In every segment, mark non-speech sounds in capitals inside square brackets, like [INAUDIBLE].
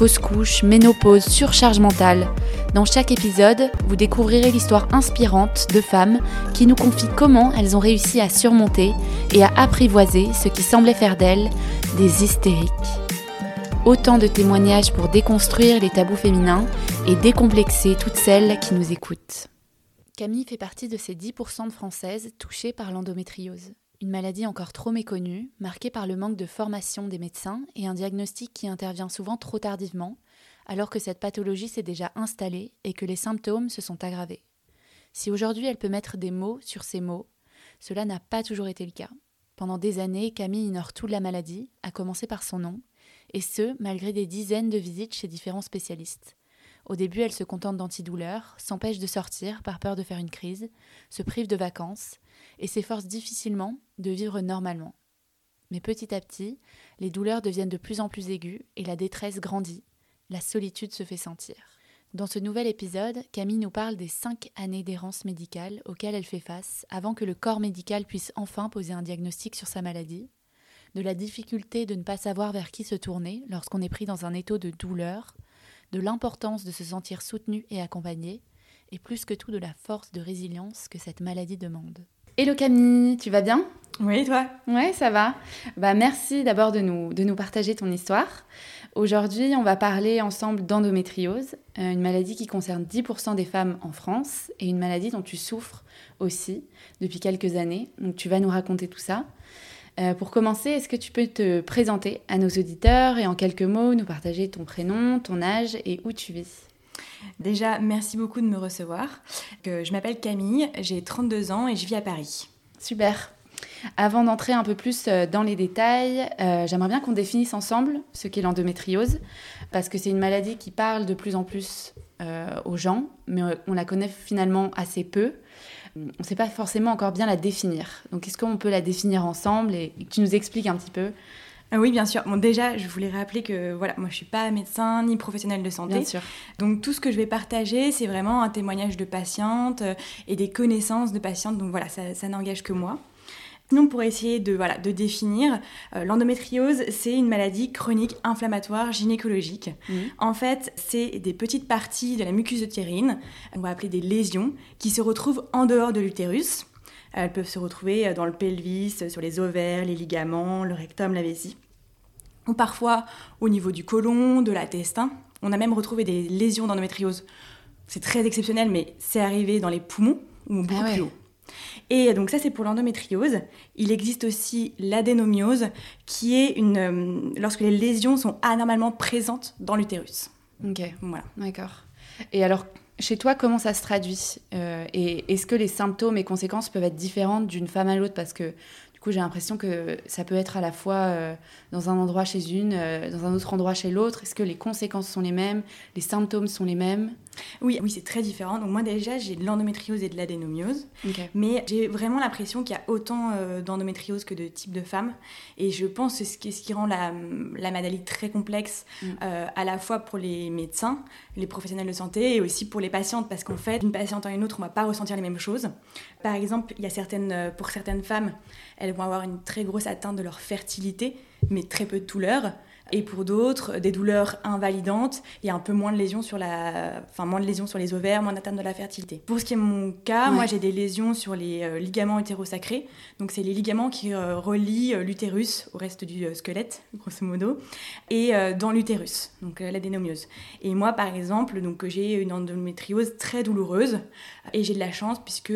fausse couche, ménopause, surcharge mentale. Dans chaque épisode, vous découvrirez l'histoire inspirante de femmes qui nous confient comment elles ont réussi à surmonter et à apprivoiser ce qui semblait faire d'elles des hystériques. Autant de témoignages pour déconstruire les tabous féminins et décomplexer toutes celles qui nous écoutent. Camille fait partie de ces 10% de Françaises touchées par l'endométriose. Une maladie encore trop méconnue, marquée par le manque de formation des médecins et un diagnostic qui intervient souvent trop tardivement, alors que cette pathologie s'est déjà installée et que les symptômes se sont aggravés. Si aujourd'hui elle peut mettre des mots sur ces mots, cela n'a pas toujours été le cas. Pendant des années, Camille ignore toute la maladie, à commencer par son nom, et ce, malgré des dizaines de visites chez différents spécialistes. Au début, elle se contente d'antidouleurs, s'empêche de sortir par peur de faire une crise, se prive de vacances et s'efforce difficilement de vivre normalement. Mais petit à petit, les douleurs deviennent de plus en plus aiguës et la détresse grandit. La solitude se fait sentir. Dans ce nouvel épisode, Camille nous parle des cinq années d'errance médicale auxquelles elle fait face avant que le corps médical puisse enfin poser un diagnostic sur sa maladie, de la difficulté de ne pas savoir vers qui se tourner lorsqu'on est pris dans un étau de douleur, de l'importance de se sentir soutenu et accompagné, et plus que tout de la force de résilience que cette maladie demande. Hello Camille, tu vas bien? Oui, toi? Ouais, ça va. Bah, merci d'abord de nous, de nous partager ton histoire. Aujourd'hui, on va parler ensemble d'endométriose, euh, une maladie qui concerne 10% des femmes en France et une maladie dont tu souffres aussi depuis quelques années. Donc tu vas nous raconter tout ça. Euh, pour commencer, est-ce que tu peux te présenter à nos auditeurs et en quelques mots nous partager ton prénom, ton âge et où tu vis? Déjà, merci beaucoup de me recevoir. je m'appelle Camille, j'ai 32 ans et je vis à Paris. Super. Avant d'entrer un peu plus euh, dans les détails, euh, j'aimerais bien qu'on définisse ensemble ce qu'est l'endométriose, parce que c'est une maladie qui parle de plus en plus aux gens, mais on la connaît finalement assez peu on ne sait pas forcément encore bien la définir. Donc, est-ce qu'on peut la définir ensemble et que tu nous expliques un petit peu oui, bien sûr. Bon, déjà, je voulais rappeler que voilà, moi, je suis pas médecin ni professionnel de santé. Bien sûr. Donc, tout ce que je vais partager, c'est vraiment un témoignage de patiente euh, et des connaissances de patientes. Donc, voilà, ça, ça n'engage que moi. Sinon, pour essayer de, voilà, de définir, euh, l'endométriose, c'est une maladie chronique inflammatoire gynécologique. Mmh. En fait, c'est des petites parties de la muqueuse utérine, on va appeler des lésions, qui se retrouvent en dehors de l'utérus. Elles peuvent se retrouver euh, dans le pelvis, sur les ovaires, les ligaments, le rectum, la vessie. Ou parfois au niveau du côlon, de l'intestin. On a même retrouvé des lésions d'endométriose. C'est très exceptionnel, mais c'est arrivé dans les poumons ou beaucoup ah plus haut. Et donc ça, c'est pour l'endométriose. Il existe aussi l'adénomiose, qui est une, euh, lorsque les lésions sont anormalement présentes dans l'utérus. Ok, voilà. D'accord. Et alors, chez toi, comment ça se traduit euh, Et est-ce que les symptômes et conséquences peuvent être différentes d'une femme à l'autre? Parce que du coup, j'ai l'impression que ça peut être à la fois euh, dans un endroit chez une, euh, dans un autre endroit chez l'autre. Est-ce que les conséquences sont les mêmes? Les symptômes sont les mêmes? Oui, oui c'est très différent. Donc moi déjà, j'ai de l'endométriose et de l'adénomiose. Mais j'ai vraiment l'impression qu'il y a autant euh, d'endométriose que de types de femmes. Et je pense que ce qui, ce qui rend la, la, maladie très complexe, mm. à la fois pour les médecins, les professionnels de santé et aussi pour les patientes. Parce qu'en fait, d'une patiente à une autre, on ne va pas ressentir les mêmes choses. Par exemple, il y a certaines, pour certaines femmes, elles vont avoir une très grosse atteinte de leur fertilité, mais très peu de douleur et pour d'autres des douleurs invalidantes et un peu moins de lésions sur la enfin moins de lésions sur les ovaires moins d'atteinte de la fertilité. Pour ce qui est mon cas moi j'ai des lésions sur les euh, ligaments utérosacrés donc c'est les ligaments qui euh, relient euh, l'utérus au reste du squelette grosso modo et dans l'utérus donc l'adénomiose. Et moi par exemple donc j'ai une endométriose très douloureuse et j'ai de la chance puisque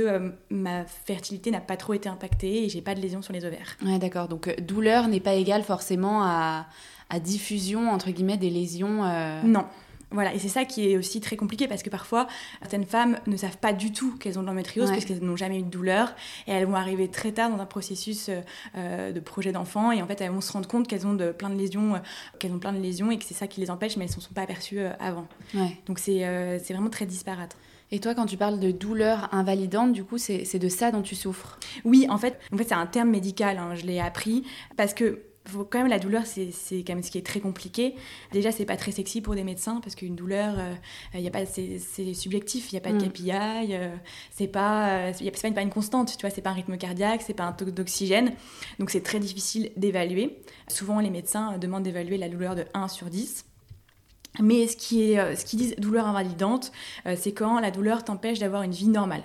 ma fertilité n'a pas trop été impactée et j'ai pas de lésions sur les ovaires. Ouais d'accord. Donc douleur n'est pas égale forcément à à diffusion, entre guillemets, des lésions euh, Non. Voilà, et c'est ça qui est aussi très compliqué parce que parfois, certaines femmes ne savent pas du tout qu'elles ont de l'endométriose parce qu'elles n'ont jamais eu de douleur et elles vont arriver très tard dans un processus euh, de projet d'enfant et en fait, elles vont se rendre compte qu'elles ont de, plein de lésions, euh, qu'elles ont plein de lésions et que c'est ça qui les empêche, mais elles ne se sont pas aperçues euh, avant. Donc c'est c'est vraiment très disparate. Et toi, quand tu parles de douleur invalidante, du coup, c'est de ça dont tu souffres? Oui, en fait, en fait c'est un terme médical, hein, je l'ai appris, parce que faut quand même la douleur c'est quand même ce qui est très compliqué. Déjà c'est pas très sexy pour des médecins parce qu'une douleur il euh, y a pas c'est subjectif il y a pas de mm. KPI euh, c'est pas il pas, pas, une constante tu vois c'est pas un rythme cardiaque c'est pas un taux d'oxygène. Donc c'est très difficile d'évaluer. Souvent les médecins demandent d'évaluer la douleur de 1 sur 10 mais ce qui est euh, ce qu'ils disent douleur invalidante c'est quand la douleur t'empêche d'avoir une vie normale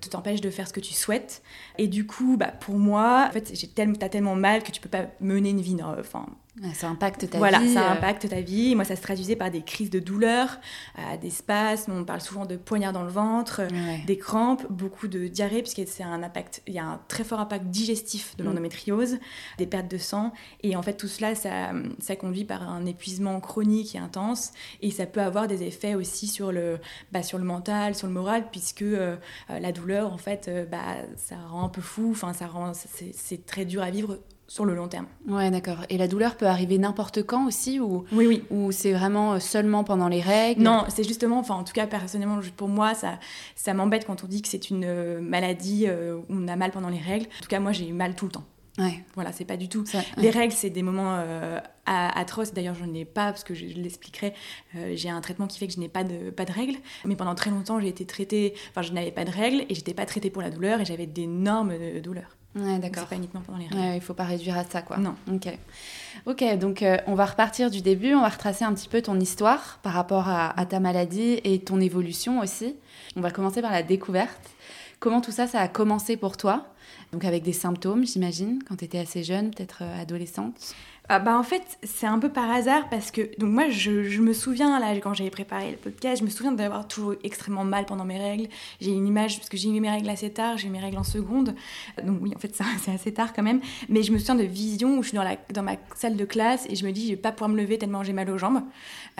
te t'empêche de faire ce que tu souhaites. Et du coup, bah, pour moi, en fait, t'as tellement mal que tu peux pas mener une vie, enfin, ça impacte ta voilà, vie. Voilà, ça euh. impacte ta vie. Moi, ça se traduisait par des crises de douleur, euh, des spasmes. On parle souvent de poignards dans le ventre, des crampes, beaucoup de diarrhée, puisqu'il y a un impact, il y a un très fort impact digestif de mm. l'endométriose, des pertes de sang. Et en fait, tout cela, ça, ça conduit par un épuisement chronique et intense. Et ça peut avoir des effets aussi sur le, bah, sur le mental, sur le moral, puisque euh, la douleur, en fait, bah, ça rend un peu fou. Enfin, ça rend, c'est très dur à vivre sur le long terme. Ouais, d'accord. Et la douleur peut arriver n'importe quand aussi ou Oui, oui. Ou c'est vraiment euh, seulement pendant les règles? Non, c'est justement, enfin en tout cas personnellement pour moi, ça, ça m'embête quand on dit que c'est une euh, maladie euh, où on a mal pendant les règles. En tout cas, moi j'ai eu mal tout le temps. Ouais. Voilà, c'est pas du tout. Les règles, c'est des moments atroces. D'ailleurs, je n'ai pas, parce que je, l'expliquerai, j'ai un traitement qui fait que je n'ai pas de, pas de règles. Mais pendant très longtemps, j'ai été traitée, enfin, je n'avais pas de règles et j'étais pas traitée pour la douleur et j'avais d'énormes douleurs. Ouais, d'accord. C'est pas uniquement pendant les règles. Ouais, il faut pas réduire à ça, quoi. Non. Ok. Ok, donc euh, on va repartir du début, on va retracer un petit peu ton histoire par rapport à, ta maladie et ton évolution aussi. On va commencer par la découverte. Comment tout ça, ça a commencé pour toi? Donc avec des symptômes, j'imagine, quand tu étais assez jeune, peut-être euh, adolescente? Ah, bah, en fait, c'est un peu par hasard parce que donc moi je, je me souviens là quand j'avais préparé le podcast, je me souviens d'avoir toujours extrêmement mal pendant mes règles. J'ai une image parce que j'ai eu mes règles assez tard, j'ai eu mes règles en seconde. Donc oui, en fait [LAUGHS] c'est assez tard quand même, mais je me souviens de visions où je suis dans la dans ma salle de classe et je me dis je vais pas pouvoir me lever tellement j'ai mal aux jambes.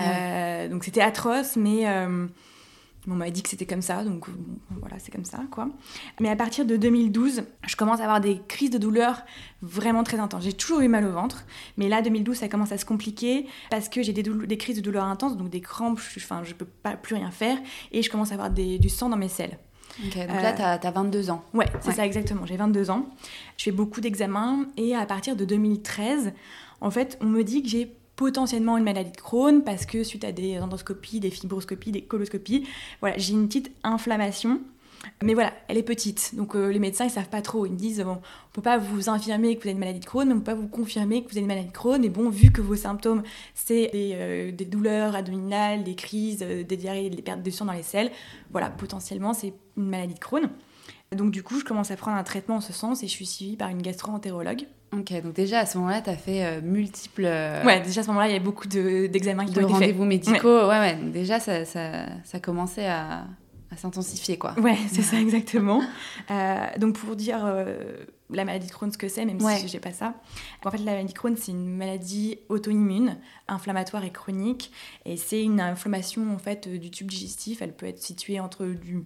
Euh, donc c'était atroce mais euh, on m'a dit que c'était comme ça, donc voilà, c'est comme ça, quoi. Mais à partir de 2012, je commence à avoir des crises de douleur vraiment très intenses. J'ai toujours eu mal au ventre, mais là, 2012, ça commence à se compliquer parce que j'ai des, des, crises de douleur intenses, donc des crampes, je, enfin, je peux pas plus rien faire, et je commence à avoir du sang dans mes selles. Ok, donc là, tu as, 22 ans. Ouais, c'est ça exactement, j'ai 22 ans. Je fais beaucoup d'examens, et à partir de 2013, en fait, on me dit que j'ai potentiellement une maladie de Crohn parce que suite à des endoscopies, des fibroscopies, des coloscopies, voilà, j'ai une petite inflammation. Mais voilà, elle est petite. Donc euh, les médecins, ils savent pas trop. Ils me disent, bon, on peut pas vous infirmer que vous avez une maladie de Crohn, mais on peut pas vous confirmer que vous avez une maladie de Crohn. Et bon, vu que vos symptômes, c'est des, euh, douleurs abdominales, des crises, euh, des diarrhées, des pertes de sang dans les selles, voilà, potentiellement, c'est une maladie de Crohn. Donc du coup, je commence à prendre un traitement en ce sens et je suis suivie par une gastro-entérologue. Ok, donc déjà à ce moment-là, tu as fait euh, multiples. Euh, ouais, déjà à ce moment-là, il y a beaucoup d'examens de, qui ont été rendez-vous médicaux. Ouais. ouais, Donc déjà ça, ça, ça commençait à, à s'intensifier, quoi. Ouais, c'est ça exactement. Euh, donc pour dire la maladie de Crohn, ce que c'est, même si j'ai pas ça. En fait, la maladie de Crohn, c'est une maladie auto-immune, inflammatoire et chronique, et c'est une inflammation en fait du tube digestif. Elle peut être située entre du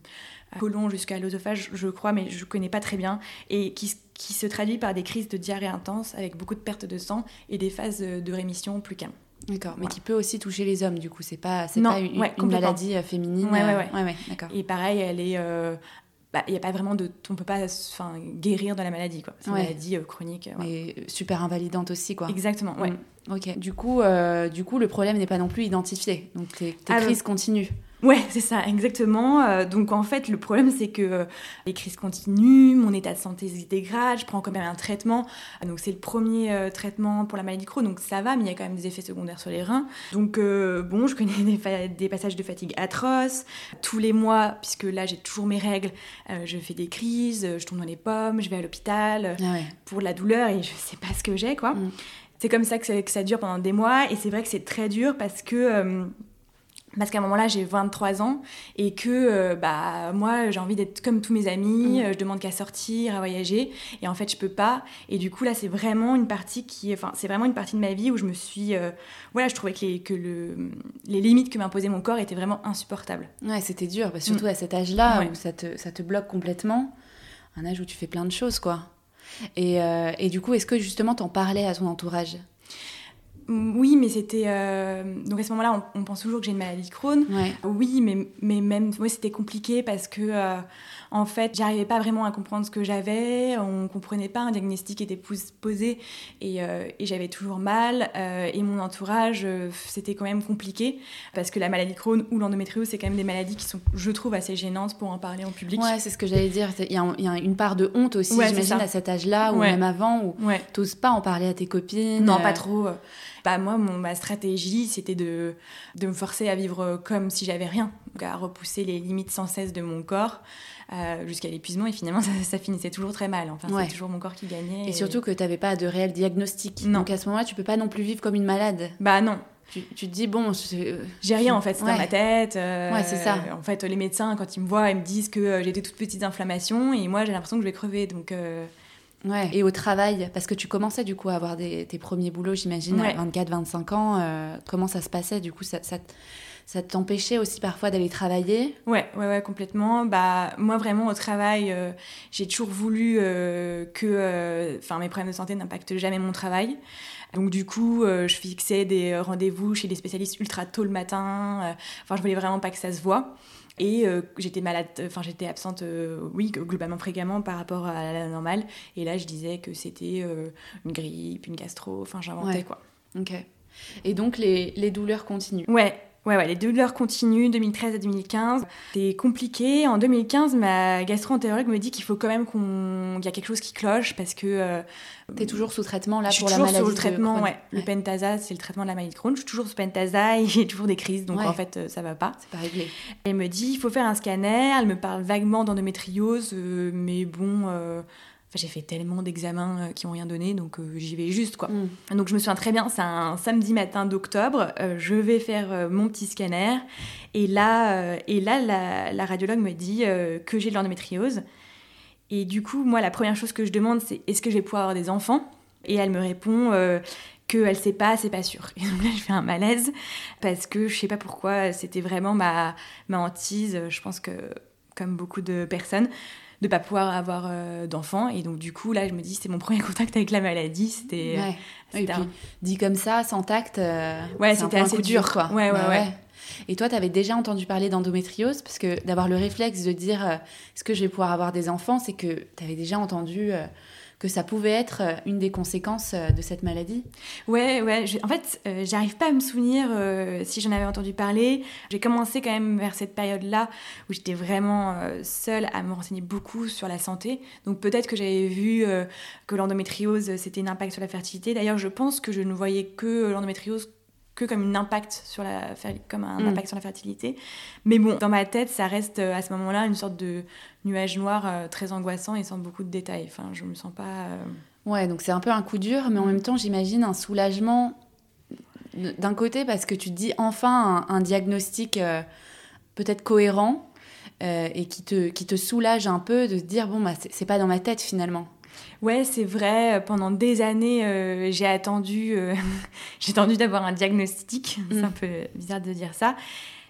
côlon jusqu'à l'œsophage, je crois, mais je connais pas très bien, et qui, qui se traduit par des crises de diarrhée intense avec beaucoup de pertes de sang et des phases de rémission plus calmes. D'accord, mais qui peut aussi toucher les hommes, du coup, c'est pas, c'est pas une, maladie euh, féminine. Ouais, ouais, ouais. ouais d'accord. Et pareil, elle est. Euh, bah, il n'y a pas vraiment de. On peut pas enfin, guérir de la maladie, quoi. C'est une maladie euh, chronique. Et super invalidante aussi, quoi. Exactement, ouais. Mm. Ok. Du coup, du coup, le problème n'est pas non plus identifié. Donc tes, tes ah, crises continuent. Ouais, c'est ça, exactement. Euh, donc en fait, le problème, c'est que euh, les crises continuent, mon état de santé se dégrade, je prends quand même un traitement. Donc c'est le premier euh, traitement pour la maladie de Crohn, donc ça va, mais il y a quand même des effets secondaires sur les reins. Donc bon, je connais des, passages de fatigue atroces. Tous les mois, puisque là j'ai toujours mes règles, je fais des crises, je tombe dans les pommes, je vais à l'hôpital ah pour la douleur et je [LAUGHS] sais pas ce que j'ai, quoi. Mm. C'est comme ça que, ça que, ça dure pendant des mois et c'est vrai que c'est très dur parce que parce qu'à un moment-là j'ai 23 ans et que euh, bah moi j'ai envie d'être comme tous mes amis, mm. euh, je demande qu'à sortir, à voyager et en fait je peux pas et du coup là c'est vraiment une partie qui enfin c'est vraiment une partie de ma vie où je me suis euh, voilà je trouvais que les que le les limites que m'imposait mon corps étaient vraiment insupportables. Ouais c'était dur parce surtout à cet âge-là où ça te ça te bloque complètement, un âge où tu fais plein de choses quoi. Et, et du coup est-ce que justement t'en parlais à ton entourage? Oui, mais c'était. Euh, donc à ce moment-là, on, pense toujours que j'ai une maladie de Crohn. Oui, mais, mais même. Moi, c'était compliqué parce que. Euh, en fait, j'arrivais pas vraiment à comprendre ce que j'avais, on comprenait pas, un diagnostic était posé et, euh, et j'avais toujours mal. Et mon entourage, c'était quand même compliqué parce que la maladie Crohn ou l'endométriose, c'est quand même des maladies qui sont, je trouve, assez gênantes pour en parler en public. Ouais, c'est ce que j'allais dire. Il y, a une part de honte aussi, j'imagine, à cet âge-là ou même avant où t'oses pas en parler à tes copines. Non, pas trop. Bah, moi, mon, ma stratégie, c'était de, de me forcer à vivre comme si j'avais rien, à repousser les limites sans cesse de mon corps. Euh, jusqu'à l'épuisement et finalement ça, finissait toujours très mal. Enfin, c'est toujours mon corps qui gagnait. Et, surtout que tu n'avais pas de réel diagnostic. Donc à ce moment-là, tu peux pas non plus vivre comme une malade. Bah non. Tu, tu te dis, bon, j'ai rien en fait, c'est dans ma tête. Euh, ouais, c'est ça. En fait, les médecins, quand ils me voient, ils me disent que euh, j'ai des toutes petites inflammations et moi j'ai l'impression que je vais crever. Donc. Ouais. Et au travail, parce que tu commençais du coup à avoir des, tes premiers boulots, j'imagine, à 24-25 ans. comment ça se passait Du coup, ça, ça, ça t'empêchait aussi parfois d'aller travailler? Ouais, ouais, ouais, complètement. Bah, moi, vraiment, au travail, euh, j'ai toujours voulu euh, que euh, enfin mes problèmes de santé n'impactent jamais mon travail. Donc, du coup, je fixais des rendez-vous chez des spécialistes ultra tôt le matin. Enfin, je voulais vraiment pas que ça se voit. Et j'étais malade, enfin j'étais absente, oui, globalement fréquemment par rapport à la normale. Et là, je disais que c'était une grippe, une gastro, enfin j'inventais quoi. Ok. Et donc les, les douleurs continuent Ouais, Ouais, ouais, les douleurs continuent, 2013 à 2015. C'est compliqué. En 2015, ma gastro-entérologue me dit qu'il faut quand même qu'il y a quelque chose qui cloche parce que. Euh, T'es toujours sous traitement là pour la maladie sous le traitement, ouais. Le pentasa, c'est le traitement de la maladie de Crohn. Je suis toujours sous pentasa [LAUGHS] et j'ai toujours des crises, donc en fait, euh, ça va pas. C'est pas réglé. Elle me dit il faut faire un scanner. Elle me parle vaguement d'endométriose, euh, mais bon j'ai fait tellement d'examens euh, qui n'ont rien donné, donc euh, j'y vais juste, quoi. Mm. Donc je me souviens très bien, c'est un samedi matin d'octobre, euh, je vais faire mon petit scanner, et là, et là la, radiologue me dit que j'ai de l'endométriose. Et du coup, moi, la première chose que je demande, c'est est-ce que je vais pouvoir avoir des enfants? Et elle me répond qu'elle ne sait pas, c'est pas sûr. Et donc là, je fais un malaise, parce que je sais pas pourquoi, c'était vraiment ma, ma hantise, je pense que comme beaucoup de personnes de pas pouvoir avoir euh, d'enfants. Et donc du coup là je me dis c'est mon premier [LAUGHS] contact avec la maladie. C'était ouais. dit comme ça sans tact euh, ouais c'était assez dur quoi. ouais ouais, bah ouais. Et toi, tu avais déjà entendu parler d'endométriose? Parce que d'avoir le réflexe de dire euh, est-ce que je vais pouvoir avoir des enfants, c'est que tu avais déjà entendu que ça pouvait être euh, une des conséquences euh, de cette maladie Ouais, ouais. en fait, euh, j'arrive pas à me souvenir si j'en avais entendu parler. J'ai commencé quand même vers cette période-là où j'étais vraiment seule à me renseigner beaucoup sur la santé. Donc peut-être que j'avais vu que l'endométriose, c'était un impact sur la fertilité. D'ailleurs, je pense que je ne voyais que l'endométriose que comme un impact sur la, comme un mm. impact sur la fertilité. Mais bon, dans ma tête, ça reste à ce moment-là une sorte de nuage noir euh, très angoissant et sans beaucoup de détails. Enfin, je me sens pas. Euh, ouais, donc c'est un peu un coup dur, mais en même temps, j'imagine un soulagement d'un côté parce que tu te dis enfin un, diagnostic euh, peut-être cohérent et qui te, qui te soulage un peu de se dire bon, bah, c'est pas dans ma tête finalement. Ouais, c'est vrai. Pendant des années, j'ai attendu, [LAUGHS] j'ai attendu d'avoir un diagnostic. [LAUGHS] C'est mm. un peu bizarre de dire ça.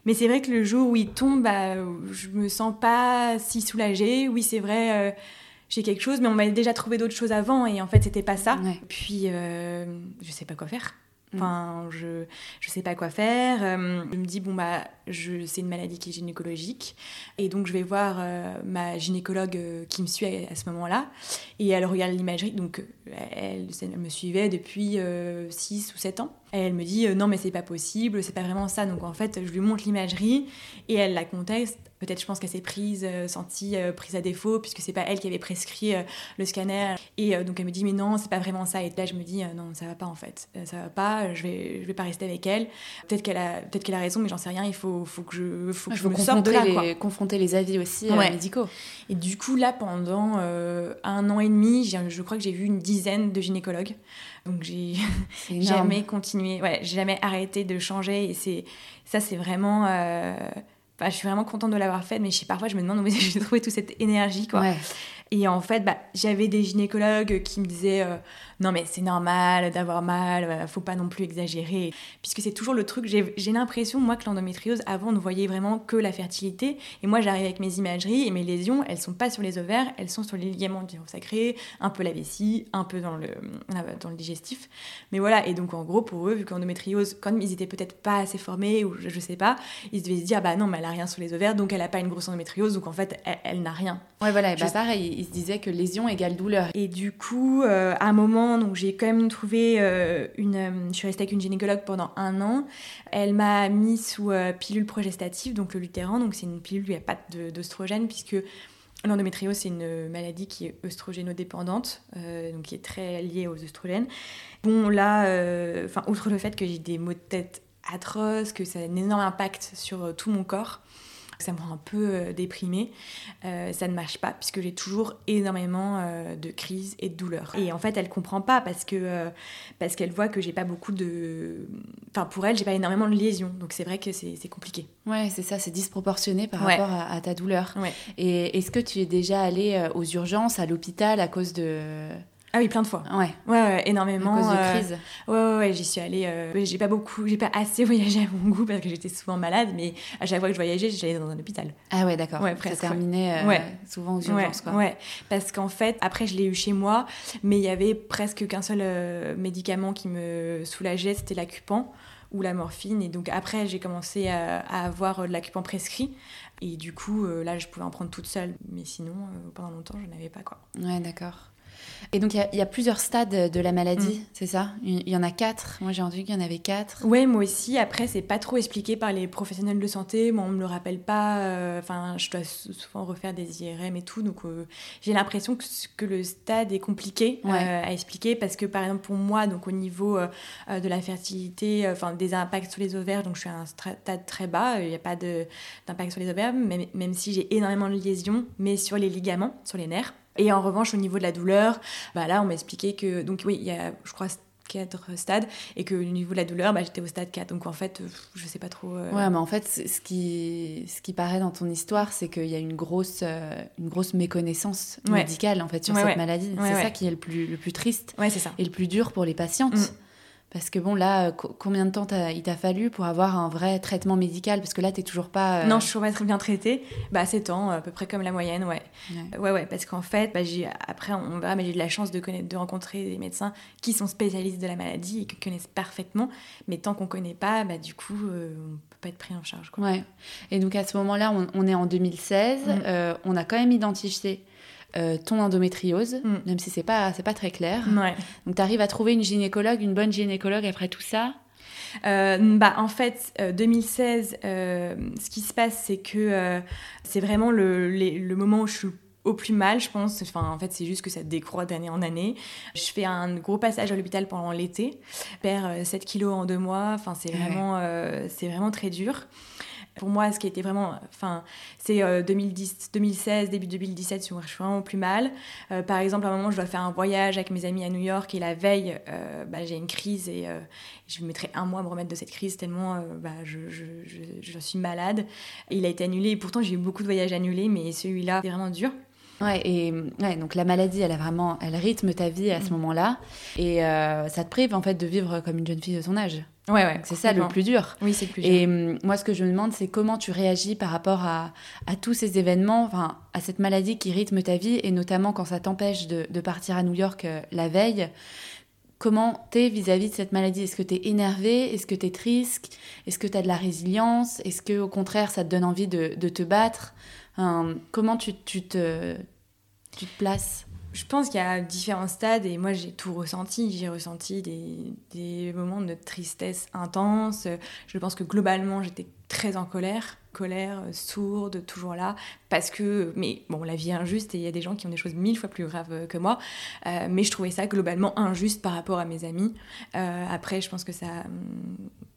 Mais c'est vrai que le jour où il tombe, bah, je me sens pas si soulagée. Oui, c'est vrai, euh, j'ai quelque chose, mais on m'avait déjà trouvé d'autres choses avant et en fait, c'était pas ça. Puis, euh, je sais pas quoi faire. Mm. Enfin, je je sais pas quoi faire. Euh, je me dis bon bah c'est une maladie qui est gynécologique et donc je vais voir ma gynécologue qui me suit à, ce moment-là et elle regarde l'imagerie donc elle, elle, me suivait depuis 6 ou 7 ans et elle me dit euh, non mais c'est pas possible, c'est pas vraiment ça. Donc en fait je lui montre l'imagerie et elle la conteste. Peut-être je pense qu'elle s'est prise, euh, sentie euh, prise à défaut puisque c'est pas elle qui avait prescrit le scanner. Et donc elle me dit mais non c'est pas vraiment ça. Et là je me dis non ça va pas en fait, ça va pas. Je vais je vais pas rester avec elle. Peut-être qu'elle a peut-être qu'elle a raison mais j'en sais rien. Il faut faut, faut que je, faut que je me sorte de là. Les, confronter les avis aussi médicaux. Et du coup, là, pendant un an et demi, je crois que j'ai vu une dizaine de gynécologues. Donc j'ai [LAUGHS] jamais continué, ouais, j'ai jamais arrêté de changer. Et c'est ça, c'est vraiment. Bah, je suis vraiment contente de l'avoir fait, mais je sais, parfois je me demande où j'ai trouvé toute cette énergie. Quoi. Et en fait, bah, j'avais des gynécologues qui me disaient euh, non mais c'est normal d'avoir mal, euh, faut pas non plus exagérer. Puisque c'est toujours le truc, j'ai l'impression, moi, que l'endométriose, avant, on ne voyait vraiment que la fertilité. Et moi, j'arrive avec mes imageries et mes lésions, elles sont pas sur les ovaires, elles sont sur les ligaments du sacré, un peu la vessie, un peu dans le, dans le digestif. Mais voilà, et donc en gros, pour eux, vu qu'endométriose, quand ils étaient peut-être pas assez formés, ou je, sais pas, ils devaient se dire, bah non, mais elle a rien sur les ovaires, donc elle a pas une grosse endométriose, donc en fait, elle, n'a rien. Ouais, voilà, et bah, pareil, ils se disaient que lésion égale douleur. Et du coup, euh, à un moment, donc j'ai quand même trouvé euh, une. Euh, je suis restée avec une gynécologue pendant un an. Elle m'a mis sous euh, pilule progestative, donc le Lutéran. Donc c'est une pilule où il n'y a pas d'oestrogène, puisque l'endométriose, c'est une maladie qui est œstrogénodépendante, donc qui est très liée aux œstrogènes. Bon, là, enfin, outre le fait que j'ai des maux de tête atroces, que ça a un énorme impact sur tout mon corps, ça me rend un peu euh, déprimée. Euh, ça ne marche pas puisque j'ai toujours énormément euh, de crises et de douleurs. Et en fait, elle comprend pas parce que parce qu'elle voit que j'ai pas beaucoup de, enfin pour elle, j'ai pas énormément de lésions. Donc c'est vrai que c'est compliqué. Ouais, c'est ça, c'est disproportionné par rapport à, à, ta douleur. Ouais. Et est-ce que tu es déjà allée aux urgences, à l'hôpital à cause de ah oui, plein de fois. Ouais. Ouais, énormément. À cause de euh, crise. ouais, ouais, ouais j'y suis allée. Euh, j'ai pas beaucoup, j'ai pas assez [LAUGHS] voyagé à mon goût parce que j'étais souvent malade, mais à chaque fois que je voyageais, j'allais dans un hôpital. Ah ouais, d'accord. Ouais, presque. Ça terminait euh, souvent aux urgences, quoi. Ouais, parce qu'en fait, après, je l'ai eu chez moi, mais il y avait presque qu'un seul médicament qui me soulageait, c'était l'acupan ou la morphine. Et donc après, j'ai commencé à, à avoir de l'acupan prescrit. Et du coup, là, je pouvais en prendre toute seule. Mais sinon, pendant longtemps, je n'avais pas quoi. Ouais, d'accord. Et donc, il y, a plusieurs stades de la maladie, mm. c'est ça? Il y en a quatre. Moi, j'ai entendu qu'il y en avait quatre. Oui, moi aussi. Après, c'est pas trop expliqué par les professionnels de santé. Moi, on me le rappelle pas. Euh, enfin, je dois souvent refaire des IRM et tout. Donc, euh, j'ai l'impression que, que, le stade est compliqué euh, à expliquer parce que, par exemple, pour moi, donc au niveau de la fertilité, enfin, des impacts sur les ovaires, donc je suis à un stade très bas. Il n'y a pas d'impact sur les ovaires, même, même si j'ai énormément de lésions, mais sur les ligaments, sur les nerfs. Et en revanche, au niveau de la douleur, bah là, on m'a expliqué que, donc oui, il y a, je crois, quatre stades et que au niveau de la douleur bah, j'étais au stade 4 donc en fait je sais pas trop euh. ouais mais en fait ce qui ce qui paraît dans ton histoire c'est qu'il y a une grosse euh, une grosse méconnaissance médicale en fait sur cette maladie. C'est ça qui est le plus le plus triste et le plus dur pour les patientes. Mm. Parce que bon, là, combien de temps il t'a fallu pour avoir un vrai traitement médical? Parce que là, t'es toujours pas. Euh, non, je suis toujours pas très bien traitée. Bah, 7 ans, à peu près comme la moyenne, ouais. Ouais, ouais, parce qu'en fait, bah, après, on verra, mais j'ai de la chance de, connaître, de rencontrer des médecins qui sont spécialistes de la maladie et qui connaissent parfaitement. Mais tant qu'on connaît pas, bah, du coup, euh, on peut pas être pris en charge. Quoi. Ouais. Et donc, à ce moment-là, on, est en 2016. Mm. Euh, on a quand même identifié euh, ton endométriose, mm. même si c'est pas c'est pas très clair. Donc tu arrives à trouver une gynécologue, une bonne gynécologue après tout ça? Euh, bah, en fait, 2016, euh, ce qui se passe, c'est que c'est vraiment le, le, moment où je suis au plus mal, je pense. Enfin, en fait, c'est juste que ça décroît d'année en année. Je fais un gros passage à l'hôpital pendant l'été, perds 7 kilos en deux mois. Enfin, c'est vraiment, c'est vraiment très dur. Pour moi, ce qui était vraiment, enfin, c'est 2010, euh, 2016, début 2017, où je suis vraiment plus mal. Euh, par exemple, à un moment, je dois faire un voyage avec mes amis à New York et la veille, euh, bah, j'ai une crise et je mettrai un mois à me remettre de cette crise tellement bah, je, je, je, suis malade. Et il a été annulé et pourtant j'ai eu beaucoup de voyages annulés, mais celui-là, c'est vraiment dur. Ouais, et ouais, donc la maladie, elle a vraiment, elle rythme ta vie à ce mm. moment-là, et ça te prive en fait de vivre comme une jeune fille de ton âge. Ouais, ouais. C'est ça le plus dur. Oui, c'est le plus dur. Et hum, moi, ce que je me demande, c'est comment tu réagis par rapport à, à tous ces événements, enfin, à cette maladie qui rythme ta vie, et notamment quand ça t'empêche de, de, partir à New York euh, la veille. Comment t'es vis-à-vis de cette maladie? Est-ce que t'es énervé? Est-ce que t'es triste? Est-ce que t'as de la résilience? Est-ce que au contraire, ça te donne envie de, de te battre? Comment tu, tu, te, tu te places? Je pense qu'il y a différents stades et moi j'ai tout ressenti. J'ai ressenti des, des, moments de tristesse intense. Je pense que globalement j'étais très en colère, colère, sourde, toujours là, parce que, mais bon, la vie est injuste et il y a des gens qui ont des choses mille fois plus graves que moi, euh, mais je trouvais ça globalement injuste par rapport à mes amis. Euh, après, je pense que ça,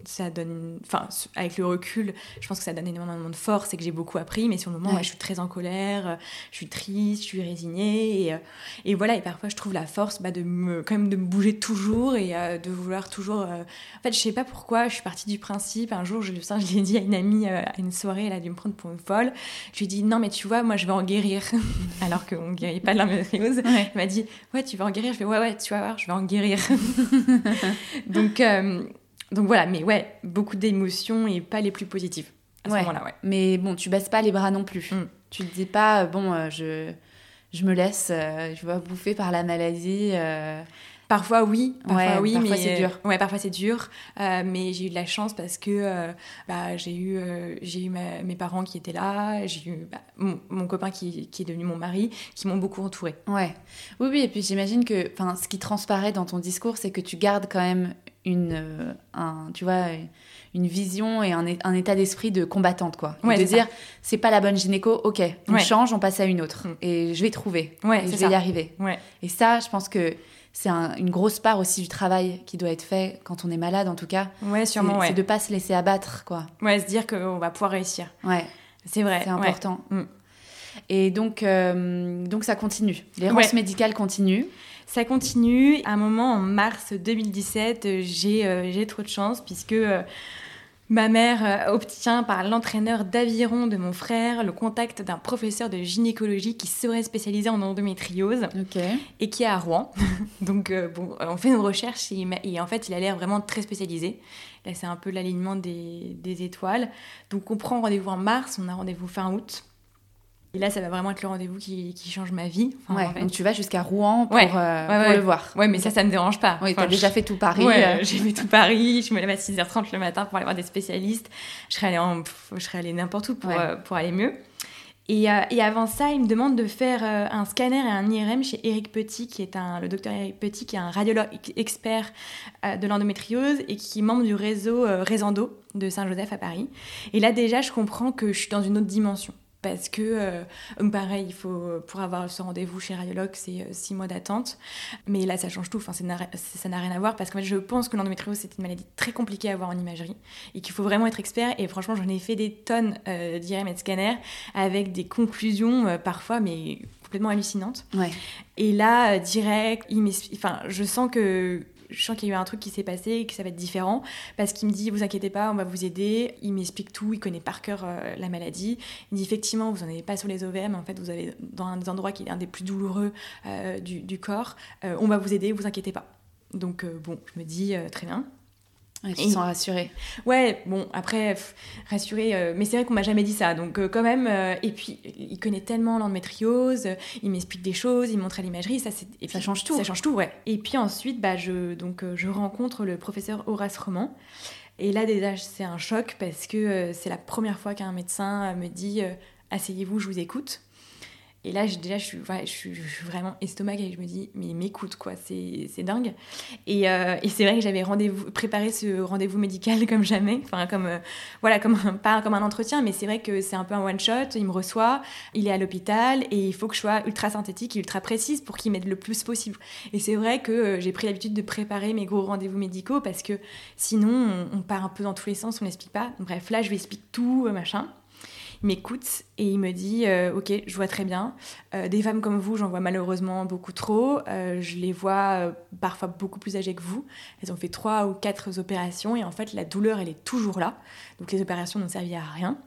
ça donne, enfin, avec le recul, je pense que ça donne énormément de force et que j'ai beaucoup appris. Mais sur le moment, je suis très en colère, je suis triste, je suis résignée et, euh, et voilà. Et parfois, je trouve la force bah, de me, quand même, de me bouger toujours et euh, de vouloir toujours. Euh, en fait, je sais pas pourquoi. Je suis partie du principe. Un jour, je, je l'ai dit à une amie à une soirée, elle a dû me prendre pour une folle. Je lui ai dit non, mais tu vois, moi, je vais en guérir, [LAUGHS] alors qu'on guérit pas de l'endométriose. Ouais. Elle m'a dit ouais, tu vas en guérir. Je fais ouais, ouais, tu vas voir, je vais en guérir. [LAUGHS] Donc donc voilà, mais ouais, beaucoup d'émotions et pas les plus positives à ce moment-là, ouais. Mais bon, tu baisses pas les bras non plus. Mm. Tu te dis pas, bon, euh, je, je me laisse, euh, je vais bouffer par la maladie. Euh. Parfois oui, parfois oui, parfois c'est dur. Ouais, parfois c'est dur, mais j'ai eu de la chance parce que bah, j'ai eu, j'ai eu mes parents qui étaient là, j'ai eu bah, mon, copain qui, qui, est devenu mon mari, qui m'ont beaucoup entouré. Ouais, oui, oui, et puis j'imagine que, enfin, ce qui transparaît dans ton discours, c'est que tu gardes quand même une, euh, un, tu vois, une vision et un, un état d'esprit de combattante, quoi. de dire, c'est pas la bonne gynéco, ok, on change, on passe à une autre. Mm. Et je vais trouver. Ouais, je vais y arriver. Et ça, je pense que c'est une grosse part aussi du travail qui doit être fait quand on est malade, en tout cas. Ouais, sûrement, C'est de pas se laisser abattre, quoi. Ouais, se dire qu'on va pouvoir réussir. Ouais. C'est vrai. C'est important. Mm. Et donc, euh, donc ça continue. Les rances médicales continuent. Ça continue. À un moment, en mars 2017, euh, j'ai trop de chance puisque euh, ma mère obtient par l'entraîneur d'aviron de mon frère le contact d'un professeur de gynécologie qui serait spécialisé en endométriose et qui est à Rouen. [LAUGHS] Donc, bon, on fait une recherche et, en fait, il a l'air vraiment très spécialisé. Là, c'est un peu l'alignement des, des étoiles. Donc, on prend rendez-vous en mars, on a rendez-vous fin août. Et là, ça va vraiment être le rendez-vous qui, qui change ma vie. Donc tu vas jusqu'à Rouen pour, euh, le voir. Ouais, mais ça, ça ne me dérange pas. Oui, t'as déjà fait tout Paris. Euh. J'ai fait tout Paris. Je me lève à 6h30 le matin pour aller voir des spécialistes. Je serais allée, en... je serais allée n'importe où pour, euh, pour aller mieux. Et, et, avant ça, il me demande de faire un scanner et un IRM chez Eric Petit, qui est un, le docteur Eric Petit, qui est un radiologue expert de l'endométriose et qui est membre du réseau Résendo de Saint-Joseph à Paris. Et là, déjà, je comprends que je suis dans une autre dimension parce que, euh, pareil, il faut, pour avoir ce rendez-vous chez radiologue, c'est euh, six mois d'attente. Mais là, ça change tout. Enfin, ça n'a rien à voir parce que je pense que l'endométriose, c'est une maladie très compliquée à avoir en imagerie et qu'il faut vraiment être expert. Et franchement, j'en ai fait des tonnes euh, d'IRM et de scanners avec des conclusions euh, parfois, mais complètement hallucinantes. Ouais. Et là, direct, il enfin, je sens que je sens qu'il y a eu un truc qui s'est passé et que ça va être différent. Parce qu'il me dit vous inquiétez pas on va vous aider. Il m'explique tout il connaît par cœur euh, la maladie. Il dit effectivement vous n'en avez pas sur les ovaires mais en fait vous avez dans un des endroits qui est un des plus douloureux euh, du, corps. Euh, on va vous aider vous inquiétez pas. Donc bon je me dis très bien ils sens rassurée. Ouais, bon, après, rassurée, euh, mais c'est vrai qu'on m'a jamais dit ça, donc euh, quand même, euh, et puis il connaît tellement l'endométriose, il m'explique des choses, il montre à l'imagerie, ça, et ça change tout. Ça change tout, ouais. Et puis ensuite, bah, je, donc, je rencontre le professeur Horace Roman, et là déjà, c'est un choc parce que c'est la première fois qu'un médecin me dit Asseyez-vous, je vous écoute. Et là, déjà, je suis, je, vraiment estomac et je me dis, mais m'écoute, quoi, c'est dingue. Et, euh, et c'est vrai que j'avais préparé ce rendez-vous médical [LAUGHS] comme jamais, enfin, comme, euh, voilà, comme pas comme un entretien, mais c'est vrai que c'est un peu un one-shot. Il me reçoit, il est à l'hôpital et il faut que je sois ultra synthétique et ultra précise pour qu'il m'aide le plus possible. Et c'est vrai que euh, j'ai pris l'habitude de préparer mes gros rendez-vous médicaux parce que sinon, on, on, part un peu dans tous les sens, on n'explique pas. Bref, là, je lui explique tout, machin. M'écoute et il me dit euh, Ok, je vois très bien. Euh, des femmes comme vous, j'en vois malheureusement beaucoup trop. Euh, je les vois parfois beaucoup plus âgées que vous. Elles ont fait trois ou quatre opérations et en fait, la douleur, elle est toujours là. Donc les opérations n'ont servi à rien.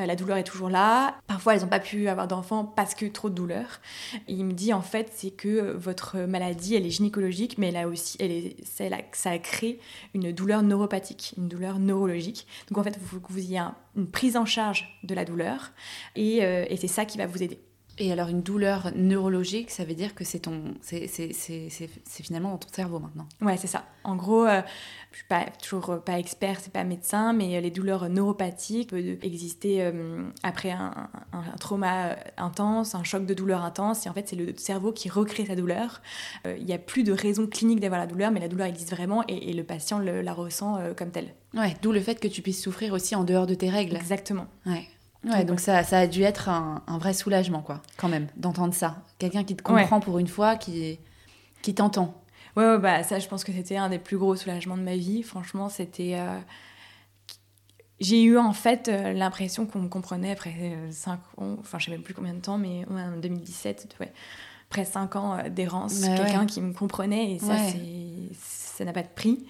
Euh, la douleur est toujours là. Parfois, elles n'ont pas pu avoir d'enfants parce que trop de douleur. il me dit en fait, c'est que votre maladie, elle est gynécologique, mais elle a aussi, elle est, ça a créé une douleur neuropathique, une douleur neurologique. Donc en fait, que vous ayez une prise en charge de la douleur et, euh, et c'est ça qui va vous aider. Et alors une douleur neurologique, ça veut dire que c'est ton, c'est finalement dans ton cerveau maintenant. Ouais, c'est ça. En gros, je euh, je suis pas toujours pas expert, c'est pas médecin, mais les douleurs neuropathiques peuvent exister euh, après un, trauma intense, un choc de douleur intense. Et en fait, c'est le cerveau qui recrée sa douleur. Euh, il n'y a plus de raison clinique d'avoir la douleur, mais la douleur existe vraiment et, le patient la ressent comme telle. Ouais, d'où le fait que tu puisses souffrir aussi en dehors de tes règles. Exactement. Ouais. Ouais, donc ça, ça a dû être un, vrai soulagement, quoi, quand même, d'entendre ça. Quelqu'un qui te comprend pour une fois, qui, qui t'entend. Ouais, bah ça, je pense que c'était un des plus gros soulagements de ma vie. Franchement, c'était. Euh, j'ai eu en fait l'impression qu'on me comprenait après 5 ans, enfin je sais même plus combien de temps, mais en 2017, ouais, après 5 ans d'errance, bah quelqu'un qui me comprenait et ça ça n'a pas de prix.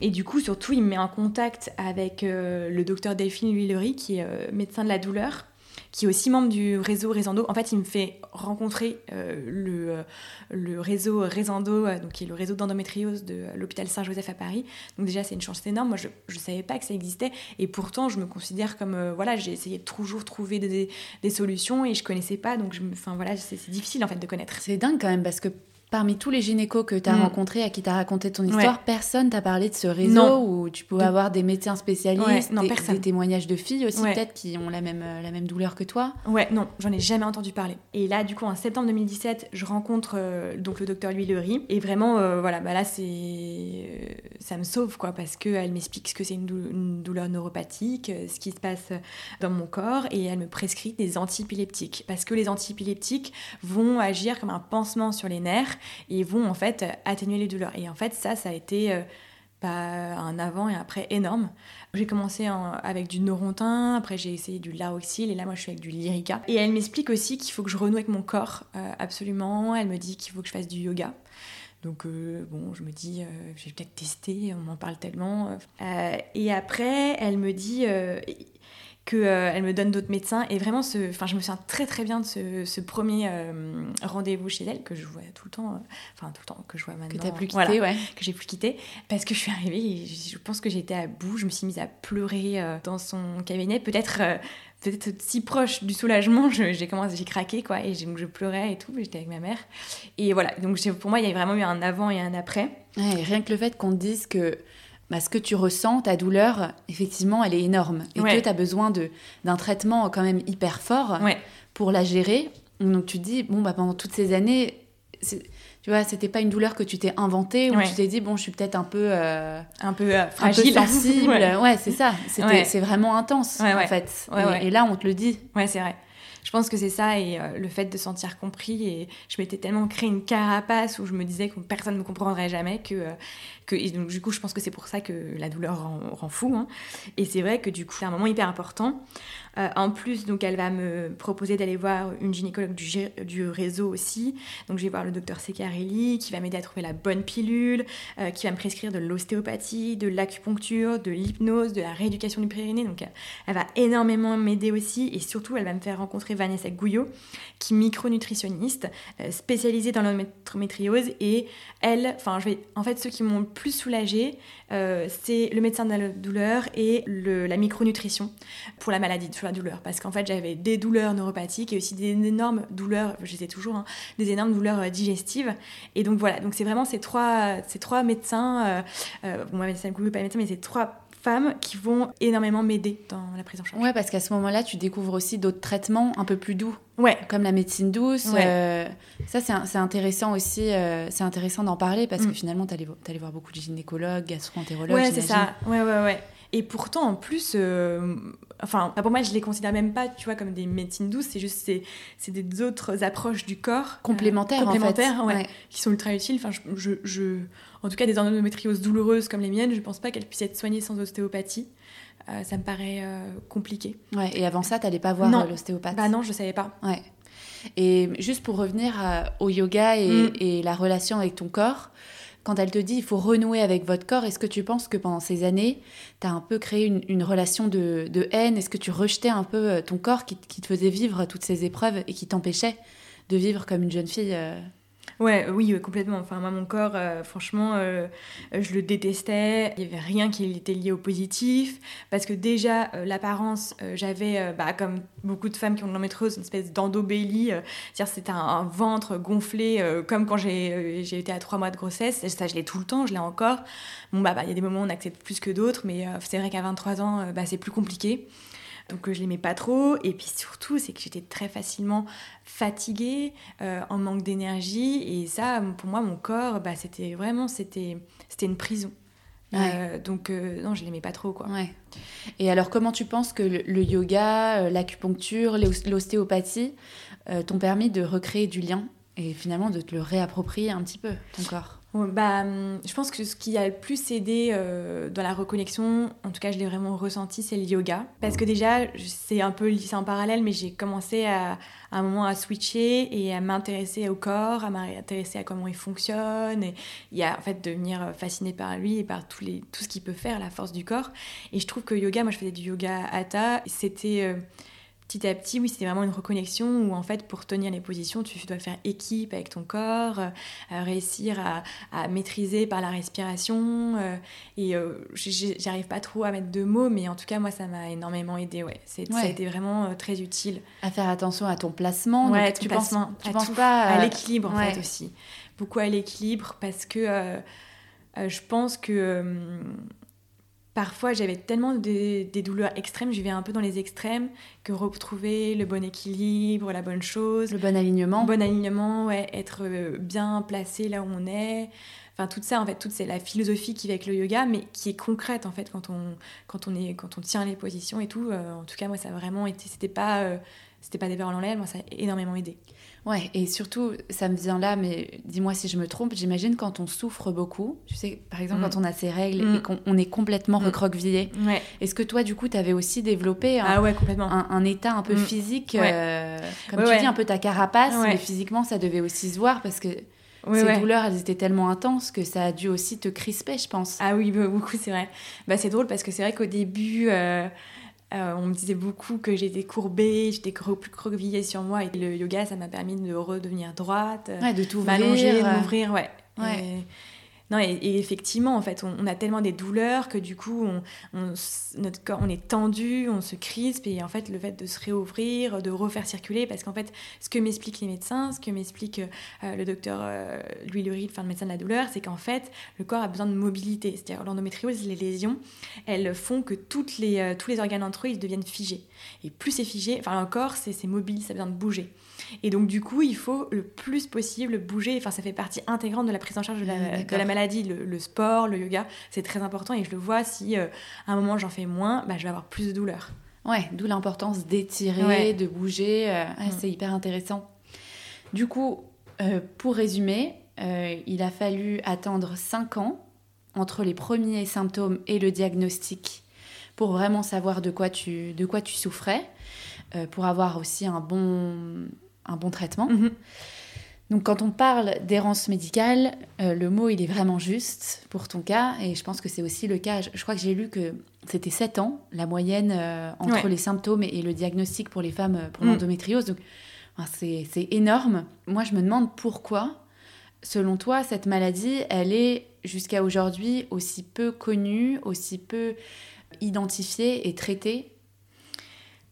Et du coup, surtout, il me met en contact avec le docteur Delphine Huillery, qui est médecin de la douleur, qui est aussi membre du réseau Résando. En fait, il me fait rencontrer euh, le, euh, le réseau Résando, euh, donc qui est le réseau d'endométriose de l'hôpital Saint-Joseph à Paris. Donc déjà, c'est une chance énorme. Moi, je ne savais pas que ça existait. Et pourtant, je me considère comme... voilà, j'ai essayé de toujours trouver des, des, solutions et je connaissais pas. Donc, je, voilà, c'est difficile en fait de connaître. C'est dingue quand même parce que Parmi tous les gynécos que tu as mm. rencontrés, à qui tu as raconté ton histoire, personne t'a parlé de ce réseau où tu pouvais avoir des médecins spécialistes, des, témoignages de filles aussi peut-être qui ont la même, euh, la même douleur que toi Ouais, non, j'en ai jamais entendu parler. Et là, du coup, en septembre 2017, je rencontre euh, donc le docteur Louis Lery. Et vraiment, euh, voilà, bah là, c'est... ça me sauve, quoi, parce qu'elle m'explique ce que c'est une, douleur neuropathique, ce qui se passe dans mon corps, et elle me prescrit des antiépileptiques. Parce que les antiépileptiques vont agir comme un pansement sur les nerfs et vont en fait atténuer les douleurs. Et en fait, ça, ça a été euh, bah, un avant et après énorme. J'ai commencé avec du Norontin, après j'ai essayé du Laroxyl et là moi je suis avec du Lyrica. Et elle m'explique aussi qu'il faut que je renoue avec mon corps, euh, absolument. Elle me dit qu'il faut que je fasse du yoga. Donc euh, bon, je me dis, je vais peut-être tester, on m'en parle tellement. et après, elle me dit, qu'elle euh, me donne d'autres médecins. Et vraiment, ce, je me souviens très très bien de ce, premier euh, rendez-vous chez elle que je vois tout le temps, euh, enfin tout le temps, que je vois maintenant. Que tu plus quitté, ouais. Que j'ai plus quitté. Parce que je suis arrivée et je, pense que j'étais à bout. Je me suis mise à pleurer dans son cabinet. Peut-être peut-être si proche du soulagement, j'ai commencé, j'ai craqué quoi, et je pleurais et tout, j'étais avec ma mère. Et voilà, donc pour moi, il y a vraiment eu un avant et un après. rien que le fait qu'on dise que bah, ce que tu ressens, ta douleur, effectivement, elle est énorme. Et que tu as besoin d'un traitement quand même hyper fort pour la gérer. Donc tu te dis, bon, bah, pendant toutes ces années, tu vois, c'était pas une douleur que tu t'es inventée, ou tu t'es dit, bon, je suis peut-être un peu... Euh, un peu fragile. Un peu sensible. [LAUGHS] ouais, c'est ça. C'est vraiment intense, en fait. Et, et, là, on te le dit. Ouais, c'est vrai. Je pense que c'est ça et euh, le fait de sentir compris. Et je m'étais tellement créé une carapace où je me disais que personne ne me comprendrait jamais que, euh, donc du coup je pense que c'est pour ça que la douleur rend, fou. Hein. Et c'est vrai que du coup c'est un moment hyper important. Euh, en plus, donc, elle va me proposer d'aller voir une gynécologue du, réseau aussi. Donc, je vais voir le docteur Secarelli qui va m'aider à trouver la bonne pilule, euh, qui va me prescrire de l'ostéopathie, de l'acupuncture, de l'hypnose, de la rééducation du périnée. Donc, elle va énormément m'aider aussi. Et surtout, elle va me faire rencontrer Vanessa Gouillot, qui est micronutritionniste, euh, spécialisée dans l'endométriose. Et elle, enfin, je vais, en fait, ceux qui m'ont le plus soulagée, c'est le médecin de la douleur et la micronutrition pour la maladie la douleur. Parce qu'en fait, j'avais des douleurs neuropathiques et aussi des énormes douleurs, je sais toujours, hein, des énormes douleurs euh, digestives. Et donc voilà, donc c'est vraiment ces trois, ces trois médecins, euh, euh, bon, moi, ne pas médecin, mais ces trois femmes qui vont énormément m'aider dans la prise en charge. Ouais, parce qu'à ce moment-là, tu découvres aussi d'autres traitements un peu plus doux. Ouais. Comme la médecine douce. ça, c'est intéressant aussi. c'est intéressant d'en parler parce que mm. finalement, tu allais, allais, voir beaucoup de gynécologues, gastro-entérologues. Ouais, c'est ça. Ouais, ouais, ouais. Et pourtant, en plus, euh, enfin, pour moi, je les considère même pas, tu vois, comme des médecines douces. C'est juste, c'est, c'est des autres approches du corps complémentaires, complémentaires, Ouais, qui sont ultra utiles. Enfin, je, je, en tout cas, des endométrioses douloureuses comme les miennes, je pense pas qu'elles puissent être soignées sans ostéopathie. Euh, ça me paraît euh, compliqué. Ouais. Et avant ça, tu n'allais pas voir l'ostéopathe Bah non, je savais pas. Ouais. Et juste pour revenir au yoga et, mm. et, la relation avec ton corps, quand elle te dit il faut renouer avec votre corps, est-ce que tu penses que pendant ces années, tu as un peu créé une, relation de, haine? Est-ce que tu rejetais un peu euh, ton corps qui, te faisait vivre toutes ces épreuves et qui t'empêchait de vivre comme une jeune fille euh, Ouais, oui, complètement. Enfin, moi, mon corps, euh, franchement, euh, je le détestais. Il n'y avait rien qui était lié au positif. Parce que déjà, euh, l'apparence, j'avais, bah, comme beaucoup de femmes qui ont de l'endométriose, une espèce d'endobélie. C'est-à-dire, c'était un, ventre gonflé, comme quand j'ai été à trois mois de grossesse. Ça, je l'ai tout le temps, je l'ai encore. Bon, bah, bah, il y a des moments où on accepte plus que d'autres, mais c'est vrai qu'à 23 ans, bah, c'est plus compliqué donc je l'aimais pas trop. Et puis surtout, c'est que j'étais très facilement fatiguée, euh, en manque d'énergie. Et ça, pour moi, mon corps, bah, c'était vraiment, c'était, c'était une prison. Euh, donc euh, non, je l'aimais pas trop quoi. Ouais. Et alors comment tu penses que le, yoga, l'acupuncture, l'ostéopathie t'ont permis de recréer du lien et finalement de te le réapproprier un petit peu, ton corps? Bah, hum, je pense que ce qui a le plus aidé euh, dans la reconnexion, en tout cas je l'ai vraiment ressenti, c'est le yoga. Parce que déjà, c'est un peu c'est en parallèle, mais j'ai commencé à, à, un moment à switcher et à m'intéresser au corps, à m'intéresser à comment il fonctionne, et, y a en fait devenir fascinée par lui et par tous les, tout ce qu'il peut faire, la force du corps. Et je trouve que yoga, moi je faisais du yoga hatha, c'était... Euh, petit à petit, oui, c'était vraiment une reconnexion où en fait, pour tenir les positions, tu dois faire équipe avec ton corps, euh, réussir à, maîtriser par la respiration. Euh, et euh, j'arrive pas trop à mettre de mots, mais en tout cas, moi, ça m'a énormément aidé. Ouais. Ça a été vraiment très utile. À faire attention à ton placement. Ouais, tu penses, tu penses pas à, l'équilibre en fait aussi. Beaucoup à l'équilibre parce que je pense que parfois j'avais tellement des, douleurs extrêmes, je vais un peu dans les extrêmes, que retrouver le bon équilibre, la bonne chose. Le bon alignement. Le bon alignement, ouais, être euh, bien placé là où on est. Enfin, tout ça, en fait, toute c'est la philosophie qui va avec le yoga, mais qui est concrète, en fait, quand on, quand on, est, quand on tient les positions et tout. Euh, en tout cas, moi, ça a vraiment été... C'était pas, euh, c'était pas des paroles en l'air, moi, ça a énormément aidé. Ouais, et surtout, ça me vient là, mais dis-moi si je me trompe, j'imagine quand on souffre beaucoup, tu sais, par exemple, quand mm. on a ses règles et mm. qu'on est complètement mm. recroquevillé, ouais. est-ce que toi, du coup, tu avais aussi développé un, ah ouais, complètement. un, état un peu physique, euh, comme tu dis, un peu ta carapace, mais physiquement, ça devait aussi se voir parce que ces douleurs, elles étaient tellement intenses que ça a dû aussi te crisper, je pense. Ah oui, [LAUGHS] beaucoup, c'est vrai. Bah, c'est drôle parce que c'est vrai qu'au début... Euh, euh, on me disait beaucoup que j'étais courbée, j'étais plus croquevillée sur moi. Et le yoga, ça m'a permis de redevenir droite, ouais, de tout m'allonger, de m'ouvrir. Ouais. ouais. Non, et, effectivement, en fait, on, a tellement des douleurs que du coup, on, notre corps, on est tendu, on se crispe, et en fait, le fait de se réouvrir, de refaire circuler, parce qu'en fait, ce que m'expliquent les médecins, ce que m'explique euh, le docteur euh, Louis Lurie, enfin, le médecin de la douleur, c'est qu'en fait, le corps a besoin de mobilité. C'est-à-dire, l'endométriose, les lésions, elles font que les, euh, tous les organes entre eux, ils deviennent figés. Et plus c'est figé, enfin, le corps, c'est mobile, ça a besoin de bouger. Et donc, du coup, il faut le plus possible bouger. Enfin, ça fait partie intégrante de la prise en charge de la, de la maladie. Le, sport, le yoga, c'est très important. Et je le vois, si euh, à un moment j'en fais moins, bah, je vais avoir plus de douleur. Ouais, d'où l'importance d'étirer, de bouger. Euh, mm. C'est hyper intéressant. Du coup, euh, pour résumer, il a fallu attendre 5 ans entre les premiers symptômes et le diagnostic pour vraiment savoir de quoi tu, de quoi tu souffrais, pour avoir aussi un bon, un bon traitement. Mhm. Donc quand on parle d'errance médicale, euh, le mot il est vraiment juste pour ton cas et je pense que c'est aussi le cas. Je, crois que j'ai lu que c'était 7 ans la moyenne euh, entre les symptômes et, le diagnostic pour les femmes euh, pour mm. l'endométriose. Donc c'est énorme. Moi je me demande pourquoi, selon toi, cette maladie, elle est jusqu'à aujourd'hui aussi peu connue, aussi peu identifiée et traitée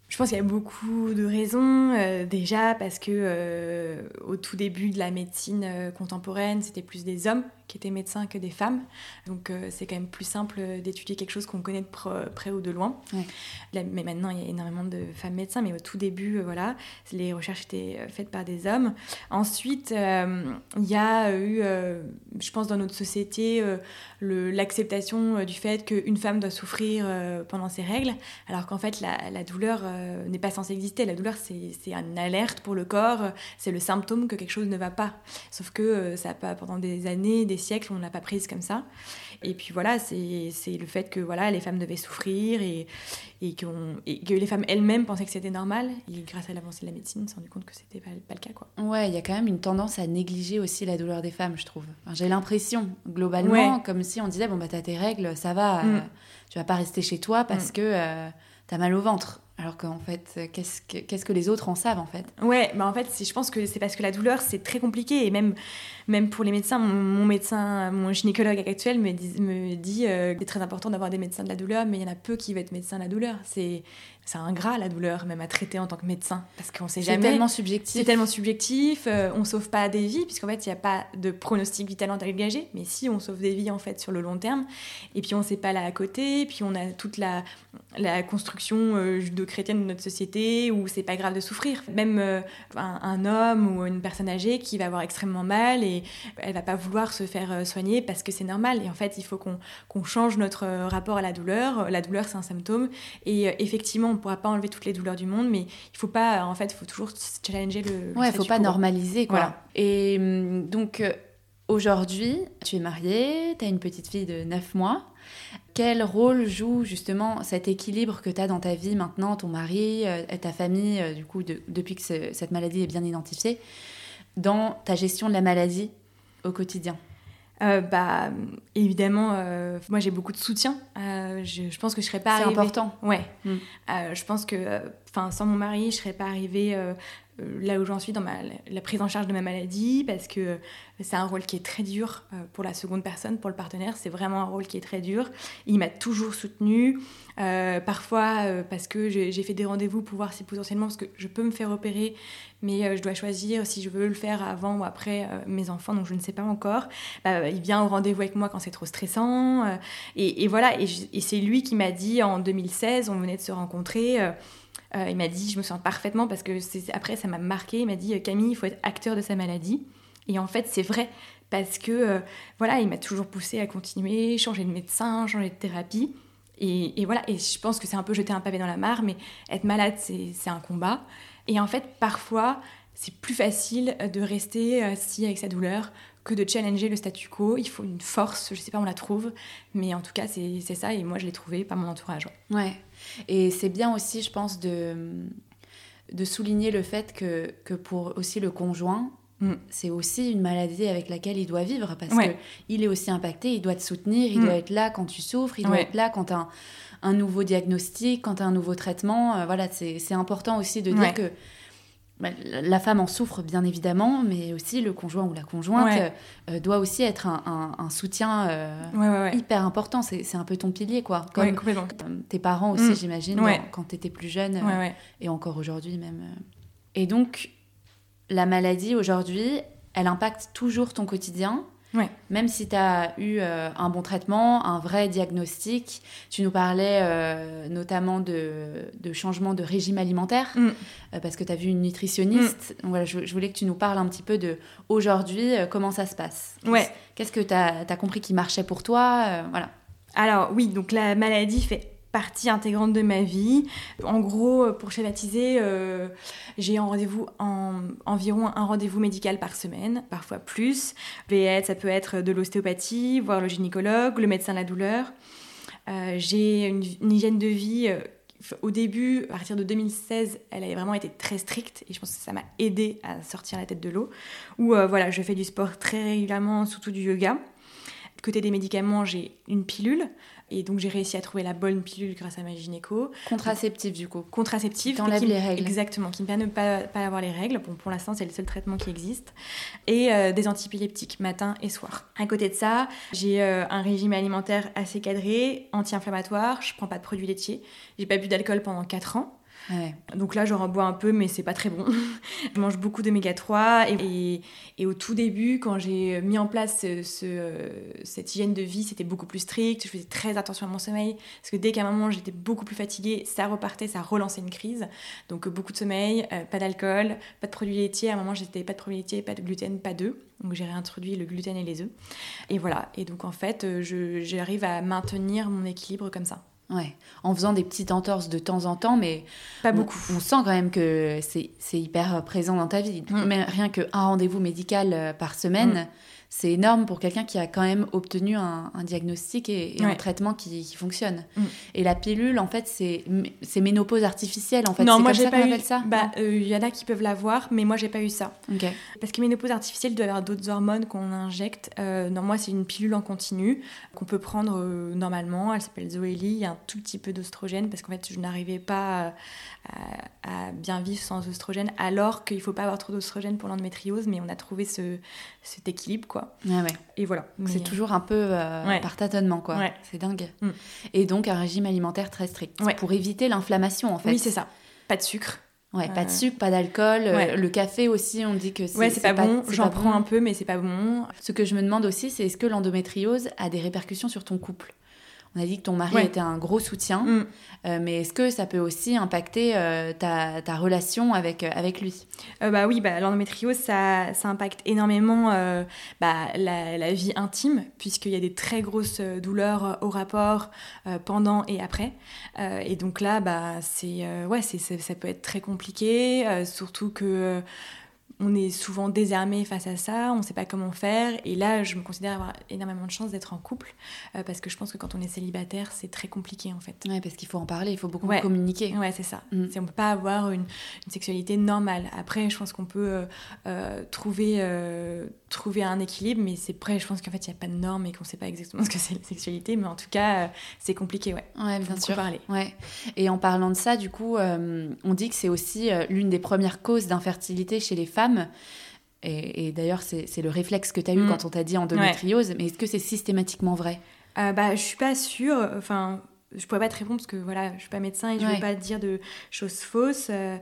je pense qu'il y a beaucoup de raisons. Euh, déjà parce que euh, au tout début de la médecine euh, contemporaine, c'était plus des hommes qui étaient médecins que des femmes. Donc c'est quand même plus simple d'étudier quelque chose qu'on connaît de près ou de loin. mais maintenant, il y a énormément de femmes médecins. Mais au tout début, voilà, les recherches étaient faites par des hommes. Ensuite, il y a eu, je pense, dans notre société, l'acceptation du fait qu'une femme doit souffrir pendant ses règles, alors qu'en fait, la, la douleur euh, n'est pas censée exister. La douleur, c'est une alerte pour le corps, c'est le symptôme que quelque chose ne va pas. Sauf que euh, ça pas, pendant des années, des siècles, on ne l'a pas prise comme ça. Et puis voilà, c'est le fait que voilà, les femmes devaient souffrir et, et, et que les femmes elles-mêmes pensaient que c'était normal. Et grâce à l'avancée de la médecine, on s'est rendu compte que c'était pas, pas le cas. Quoi. Ouais, il y a quand même une tendance à négliger aussi la douleur des femmes, je trouve. J'ai l'impression, globalement, comme si on disait bon, bah, t'as tes règles, ça va, mm. tu vas pas rester chez toi parce mm. que euh, t'as mal au ventre. Alors qu'en fait, qu'est-ce que, qu'est-ce que les autres en savent en fait? Ouais, bah en fait, je pense que c'est parce que la douleur, c'est très compliqué. Et même, même pour les médecins, mon, médecin, mon gynécologue actuel me dit, me dit euh, c'est très important d'avoir des médecins de la douleur, mais il y en a peu qui veulent être médecins de la douleur. C'est, c'est ingrat la douleur, même à traiter en tant que médecin, parce qu'on sait jamais. C'est tellement subjectif. C'est tellement subjectif. Euh, on sauve pas des vies, puisqu'en fait il n'y a pas de pronostic vital engagé. Mais si on sauve des vies en fait sur le long terme, et puis on sait pas là à côté, puis on a toute la, la construction euh, judo-chrétienne de notre société où c'est pas grave de souffrir. Même euh, un, homme ou une personne âgée qui va avoir extrêmement mal et elle va pas vouloir se faire soigner parce que c'est normal. Et en fait il faut qu'on change notre rapport à la douleur. La douleur c'est un symptôme et effectivement ne pourra pas enlever toutes les douleurs du monde, mais il faut pas, en fait, il faut toujours challenger le. Ouais, il faut pas normaliser, quoi. Et hum, donc, euh, aujourd'hui, tu es mariée, tu as une petite fille de 9 mois. Quel rôle joue justement cet équilibre que tu as dans ta vie maintenant, ton mari, euh, ta famille, euh, du coup, depuis que cette maladie est bien identifiée, dans ta gestion de la maladie au quotidien euh, bah, évidemment, moi j'ai beaucoup de soutien. je, pense que je serais pas C'est important. Ouais. Mm. je pense que, enfin, sans mon mari, je serais pas arrivée euh, là où j'en suis dans la prise en charge de ma maladie, parce que c'est un rôle qui est très dur euh, pour la seconde personne, pour le partenaire. C'est vraiment un rôle qui est très dur. Il m'a toujours soutenue. Euh, parfois, parce que j'ai fait des rendez-vous pour voir si potentiellement, parce que je peux me faire opérer, mais je dois choisir si je veux le faire avant ou après mes enfants, donc je ne sais pas encore. Bah, il vient au rendez-vous avec moi quand c'est trop stressant. Et, voilà, et c'est lui qui m'a dit en 2016, on venait de se rencontrer. Euh, il m'a dit, je me sens parfaitement parce que après ça m'a marqué. Il m'a dit Camille, il faut être acteur de sa maladie. Et en fait, c'est vrai parce que euh, voilà, il m'a toujours poussé à continuer, changer de médecin, changer de thérapie. Et, voilà, et je pense que c'est un peu jeter un pavé dans la mare, mais être malade, c'est un combat. Et en fait, parfois, c'est plus facile de rester assis avec sa douleur que de challenger le statu quo. Il faut une force, je sais pas, on la trouve, mais en tout cas, c'est ça, et moi, je l'ai trouvé par mon entourage. Ouais. Et c'est bien aussi, je pense, de, de souligner le fait que, que pour aussi le conjoint, mm. c'est aussi une maladie avec laquelle il doit vivre parce que qu'il est aussi impacté, il doit te soutenir, il mm. doit être là quand tu souffres, il doit être là quand tu as un, nouveau diagnostic, quand tu as un nouveau traitement. Euh, voilà, c'est important aussi de dire que la femme en souffre bien évidemment, mais aussi le conjoint ou la conjointe euh, doit aussi être un, soutien euh, hyper important. C'est un peu ton pilier, quoi. Comme tes parents aussi, mm. j'imagine, quand tu étais plus jeune, euh, et encore aujourd'hui même. Et donc, la maladie aujourd'hui, elle impacte toujours ton quotidien. Même si tu as eu euh, un bon traitement, un vrai diagnostic, tu nous parlais euh, notamment de, de, changement de régime alimentaire, mm. euh, parce que tu as vu une nutritionniste. Mm. voilà, je, voulais que tu nous parles un petit peu de aujourd'hui, comment ça se passe. Ouais. Qu'est-ce que tu as, as, compris qui marchait pour toi voilà. Alors oui, donc la maladie fait partie intégrante de ma vie. En gros, pour schématiser, euh, j'ai un rendez-vous en, environ un rendez-vous médical par semaine, parfois plus. ça peut être de l'ostéopathie, voir le gynécologue, le médecin de la douleur. Euh, j'ai une, hygiène de vie. Euh, au début, à partir de 2016, elle a vraiment été très stricte et je pense que ça m'a aidé à sortir la tête de l'eau. Où voilà, je fais du sport très régulièrement, surtout du yoga. Côté des médicaments, j'ai une pilule et donc j'ai réussi à trouver la bonne pilule grâce à ma gynéco. Contraceptive du coup. Contraceptive. Qui enlève les règles. Exactement, qui me permet de ne pas, pas avoir les règles. Bon, pour l'instant, c'est le seul traitement qui existe. Et euh, des antipileptiques, matin et soir. À côté de ça, j'ai euh, un régime alimentaire assez cadré, anti-inflammatoire, je prends pas de produits laitiers. J'ai pas bu d'alcool pendant 4 ans. Donc là, j'en bois un peu, mais c'est pas très bon. [LAUGHS] je mange beaucoup d'oméga 3 et, au tout début, quand j'ai mis en place ce, cette hygiène de vie, c'était beaucoup plus strict. Je faisais très attention à mon sommeil parce que dès qu'à un moment j'étais beaucoup plus fatiguée, ça repartait, ça relançait une crise. Donc beaucoup de sommeil, euh, pas d'alcool, pas de produits laitiers. À un moment, j'étais pas de produits laitiers, pas de gluten, pas d'œufs. Donc j'ai réintroduit le gluten et les œufs. Et voilà. Et donc en fait, j'arrive à maintenir mon équilibre comme ça. Ouais, en faisant des petites entorses de temps en temps, mais pas beaucoup. On, sent quand même que c'est hyper présent dans ta vie. Mm. Mais rien qu'un rendez-vous médical euh, par semaine, mm c'est énorme pour quelqu'un qui a quand même obtenu un, diagnostic et, un traitement qui, fonctionne. Mm. Et la pilule, en fait, c'est ménopause artificielle, en fait. Non, moi, j'ai pas eu ça. Bah, il euh, y en a qui peuvent l'avoir, mais moi, j'ai pas eu ça. Parce que ménopause artificielle doit avoir d'autres hormones qu'on injecte. Euh, non, moi, c'est une pilule en continu qu'on peut prendre euh, normalement. Elle s'appelle Zoélie. Il y a un tout petit peu d'ostrogène parce qu'en fait, je n'arrivais pas à, bien vivre sans oestrogène, alors qu'il faut pas avoir trop d'oestrogène pour l'endométriose, mais on a trouvé ce, cet équilibre, quoi. Ah ouais. Et voilà. C'est toujours un peu euh, par tâtonnement, quoi. C'est dingue. Mm. Et donc un régime alimentaire très strict pour éviter l'inflammation, en fait. Oui, c'est ça. Pas de sucre. Ouais, pas de sucre, pas d'alcool. Euh, le café aussi, on dit que c'est ouais, c'est pas, bon. J'en prends un peu, mais c'est pas bon. Ce que je me demande aussi, c'est est-ce que l'endométriose a des répercussions sur ton couple? On a dit que ton mari était un gros soutien, mm. euh, mais est-ce que ça peut aussi impacter euh, ta, ta, relation avec, euh, avec lui? Bah oui, bah, l'endométriose, ça, ça, impacte énormément bah, la, la, vie intime, puisqu'il y a des très grosses douleurs au rapport pendant et après. et donc là, bah, c'est, ouais, c'est, ça peut être très compliqué, surtout que on est souvent désarmé face à ça, on ne sait pas comment faire. Et là, je me considère avoir énormément de chance d'être en couple, euh, parce que je pense que quand on est célibataire, c'est très compliqué en fait. Ouais, parce qu'il faut en parler, il faut beaucoup communiquer. Ouais, c'est ça. Mm. On ne peut pas avoir une, sexualité normale. Après, je pense qu'on peut euh, euh, trouver, trouver un équilibre, mais c'est prêt. Je pense qu'en fait, il n'y a pas de normes et qu'on ne sait pas exactement ce que c'est la sexualité, mais en tout cas, c'est compliqué, ouais. Ouais, bien sûr. Parler. Ouais. Et en parlant de ça, du coup, on dit que c'est aussi l'une des premières causes d'infertilité chez les femmes et, d'ailleurs, c'est le réflexe que tu as eu mm. quand on t'a dit endométriose, mais est-ce que c'est systématiquement vrai? Euh, bah, Je suis pas sûre. Enfin, je pourrais pas te répondre parce que voilà, je suis pas médecin et je ne veux pas dire de choses fausses. Euh,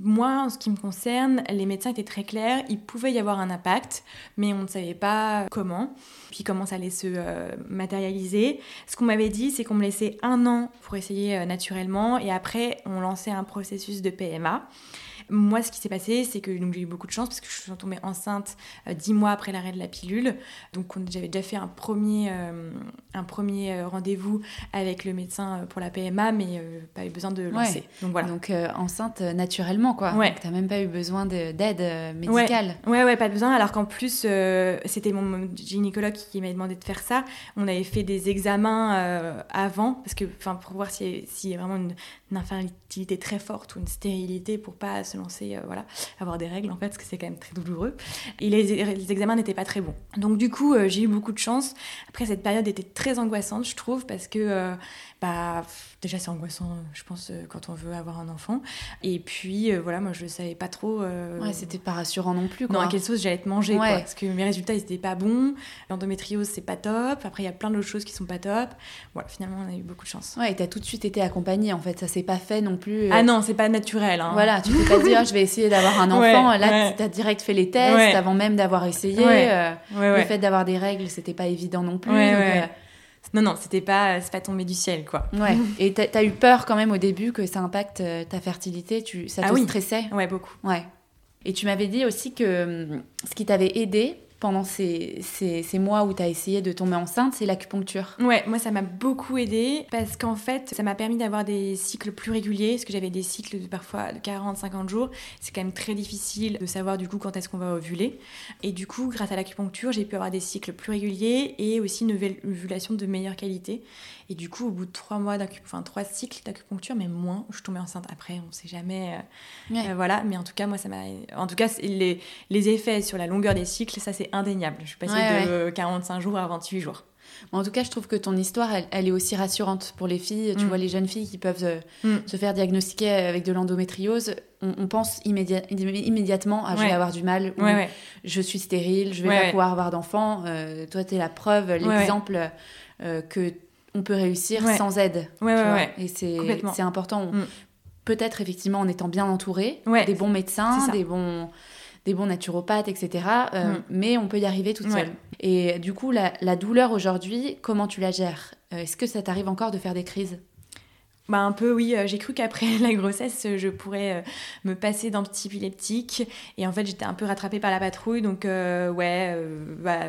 moi, en ce qui me concerne, les médecins étaient très clairs. Il pouvait y avoir un impact, mais on ne savait pas comment, puis comment ça allait se euh, matérialiser. Ce qu'on m'avait dit, c'est qu'on me laissait un an pour essayer euh, naturellement, et après, on lançait un processus de PMA. Moi, ce qui s'est passé, c'est que j'ai eu beaucoup de chance parce que je suis tombée enceinte euh, dix mois après l'arrêt de la pilule. Donc, j'avais déjà fait un premier, euh, un premier euh, rendez-vous avec le médecin pour la PMA, mais pas eu besoin de lancer. Donc, voilà. Donc, enceinte naturellement, quoi. Ouais. Tu n'as même pas eu besoin d'aide médicale. Ouais. ouais, pas de besoin. Alors qu'en plus, c'était mon gynécologue qui m'avait demandé de faire ça. On avait fait des examens avant, parce que, pour voir s'il y a vraiment une, une infertilité très forte ou une stérilité pour pas se lancer, euh, voilà, avoir des règles en fait, parce que c'est quand même très douloureux. Et les, examens n'étaient pas très bons. Donc du coup, euh, j'ai eu beaucoup de chance. Après, cette période était très angoissante, je trouve, parce que euh, bah, déjà c'est angoissant, je pense, quand on veut avoir un enfant. Et puis voilà, moi je savais pas trop. Ouais, c'était pas rassurant non plus. Quoi. Non, à quelle sauce j'allais être mangée, quoi, parce que mes résultats ils étaient pas bons. L'endométriose c'est pas top. Après, il y a plein d'autres choses qui sont pas top. Voilà, finalement, on a eu beaucoup de chance. Ouais, et t'as tout de suite été accompagnée en fait, ça s'est pas fait non plus. Ah non, c'est pas naturel. Hein. Voilà, tu peux pas dire je vais essayer d'avoir un [LAUGHS] enfant. Là, tu as direct fait les tests avant même d'avoir essayé. Euh, le fait d'avoir des règles, c'était pas évident non plus. Euh, non, non, c'était pas, pas tombé du ciel, quoi. Ouais. [LAUGHS] Et tu as eu peur quand même au début que ça impacte euh, ta fertilité tu, Ça ah te stressait? Ouais, beaucoup. Ouais. Et tu m'avais dit aussi que hum, ce qui t'avait aidé, pendant ces, ces, mois où tu as essayé de tomber enceinte, c'est l'acupuncture. Ouais, moi ça m'a beaucoup aidé parce qu'en fait ça m'a permis d'avoir des cycles plus réguliers, parce que j'avais des cycles de parfois de 40-50 jours. C'est quand même très difficile de savoir du coup quand est-ce qu'on va ovuler. Et du coup, grâce à l'acupuncture, j'ai pu avoir des cycles plus réguliers et aussi une ovulation de meilleure qualité. Et du coup, au bout de trois mois enfin trois cycles d'acupuncture, mais moins, je suis tombée enceinte après, on ne sait jamais. Euh, euh, voilà, mais en tout cas, moi, ça m'a. En tout cas, les, les effets sur la longueur des cycles, ça, c'est indéniable. Je suis passée de 45 jours à 28 jours. En tout cas, je trouve que ton histoire, elle, est aussi rassurante pour les filles. Tu mm. vois, les jeunes filles qui peuvent euh, mm. se faire diagnostiquer avec de l'endométriose, on, pense immédiatement à je vais avoir du mal, ou je suis stérile, je vais pas pouvoir avoir d'enfant. toi, tu es la preuve, l'exemple que on peut réussir sans aide. Et c'est important. Mm. Peut-être effectivement en étant bien entouré, des bons médecins, des bons, des bons naturopathes, etc. Euh, mm. Mais on peut y arriver toute seule. Et du coup, la, douleur aujourd'hui, comment tu la gères? Euh, Est-ce que ça t'arrive encore de faire des crises? Bah un peu oui, euh, j'ai cru qu'après [LAUGHS] la grossesse, je pourrais me passer d'antipileptique et en fait j'étais un peu rattrapée par la patrouille donc ouais, bah,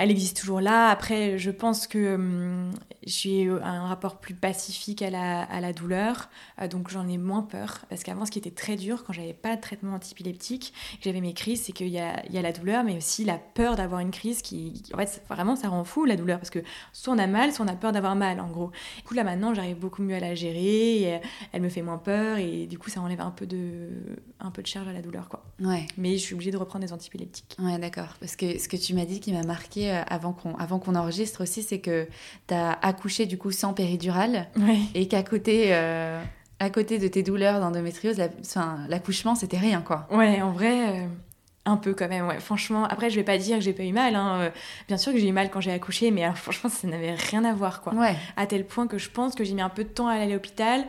elle existe toujours là. Après, je pense que hum, j'ai un rapport plus pacifique à la, à la douleur, euh, donc j'en ai moins peur. Parce qu'avant, ce qui était très dur, quand j'avais pas de traitement antipileptique, que j'avais mes crises, c'est qu'il y a, y a, la douleur, mais aussi la peur d'avoir une crise qui, en fait, vraiment, ça rend fou la douleur, parce que soit on a mal, soit on a peur d'avoir mal, en gros. Du coup, là maintenant, j'arrive beaucoup mieux à la gérer, euh, elle me fait moins peur, et du coup, ça enlève un peu de, un peu de charge à la douleur, quoi. Ouais. Mais je suis obligée de reprendre des antipileptiques. Ouais, d'accord. Parce que ce que tu m'as dit qui m'a marqué euh, avant qu'on avant qu'on enregistre aussi, c'est que tu as accouché du coup sans péridurale et qu'à côté euh, à côté de tes douleurs d'endométriose, l'accouchement c'était rien quoi. Ouais, en vrai. Euh, un peu quand même, ouais. Franchement, après, je vais pas dire que j'ai pas eu mal. Hein. Bien sûr que j'ai eu mal quand j'ai accouché, mais franchement, ça n'avait rien à voir, quoi. Ouais. À tel point que je pense que j'ai mis un peu de temps à aller à l'hôpital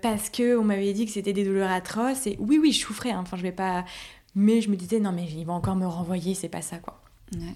parce que on m'avait dit que c'était des douleurs atroces. Et oui, oui, je souffrais. Hein. Enfin, je vais pas. Mais je me disais, non, mais il va encore me renvoyer, c'est pas ça, quoi.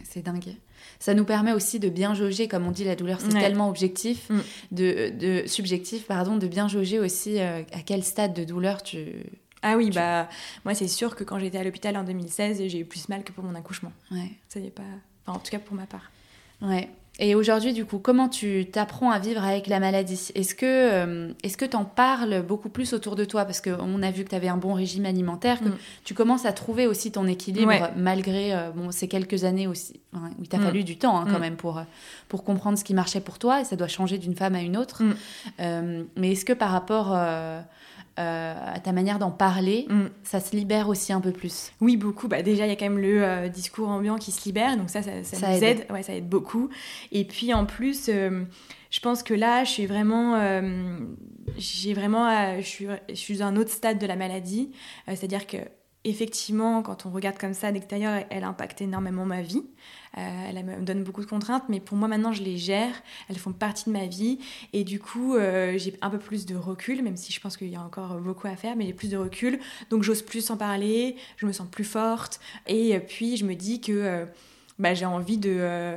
C'est dingue. Ça nous permet aussi de bien jauger, comme on dit, la douleur, c'est tellement objectif, mm. de, de, subjectif, pardon, de bien jauger aussi à quel stade de douleur tu, ah oui, bah moi c'est sûr que quand j'étais à l'hôpital en 2016, j'ai eu plus mal que pour mon accouchement. Ouais. Ça pas. Enfin, en tout cas pour ma part. Ouais. Et aujourd'hui, du coup, comment tu t'apprends à vivre avec la maladie? Est-ce que euh, est-ce que t'en parles beaucoup plus autour de toi? Parce qu'on a vu que tu avais un bon régime alimentaire, que mm. tu commences à trouver aussi ton équilibre malgré euh, bon, ces quelques années aussi où il t'a mm. fallu du temps hein, quand mm. même pour, pour comprendre ce qui marchait pour toi et ça doit changer d'une femme à une autre. Euh, mais est-ce que par rapport euh, à ta manière d'en parler, mm. ça se libère aussi un peu plus. Oui, beaucoup. Bah, déjà, il y a quand même le euh, discours ambiant qui se libère, donc ça, ça, nous aide. Ouais, ça aide beaucoup. Et puis en plus, euh, je pense que là, je suis vraiment, j'ai vraiment, je suis, je suis à un autre stade de la maladie, c'est-à-dire que effectivement, quand on regarde comme ça d'extérieur, elle impacte énormément ma vie. Euh, elle me donne beaucoup de contraintes, mais pour moi maintenant je les gère, elles font partie de ma vie. Et du coup euh, j'ai un peu plus de recul, même si je pense qu'il y a encore beaucoup à faire, mais j'ai plus de recul, donc j'ose plus en parler, je me sens plus forte. Et puis je me dis que euh, bah, j'ai envie de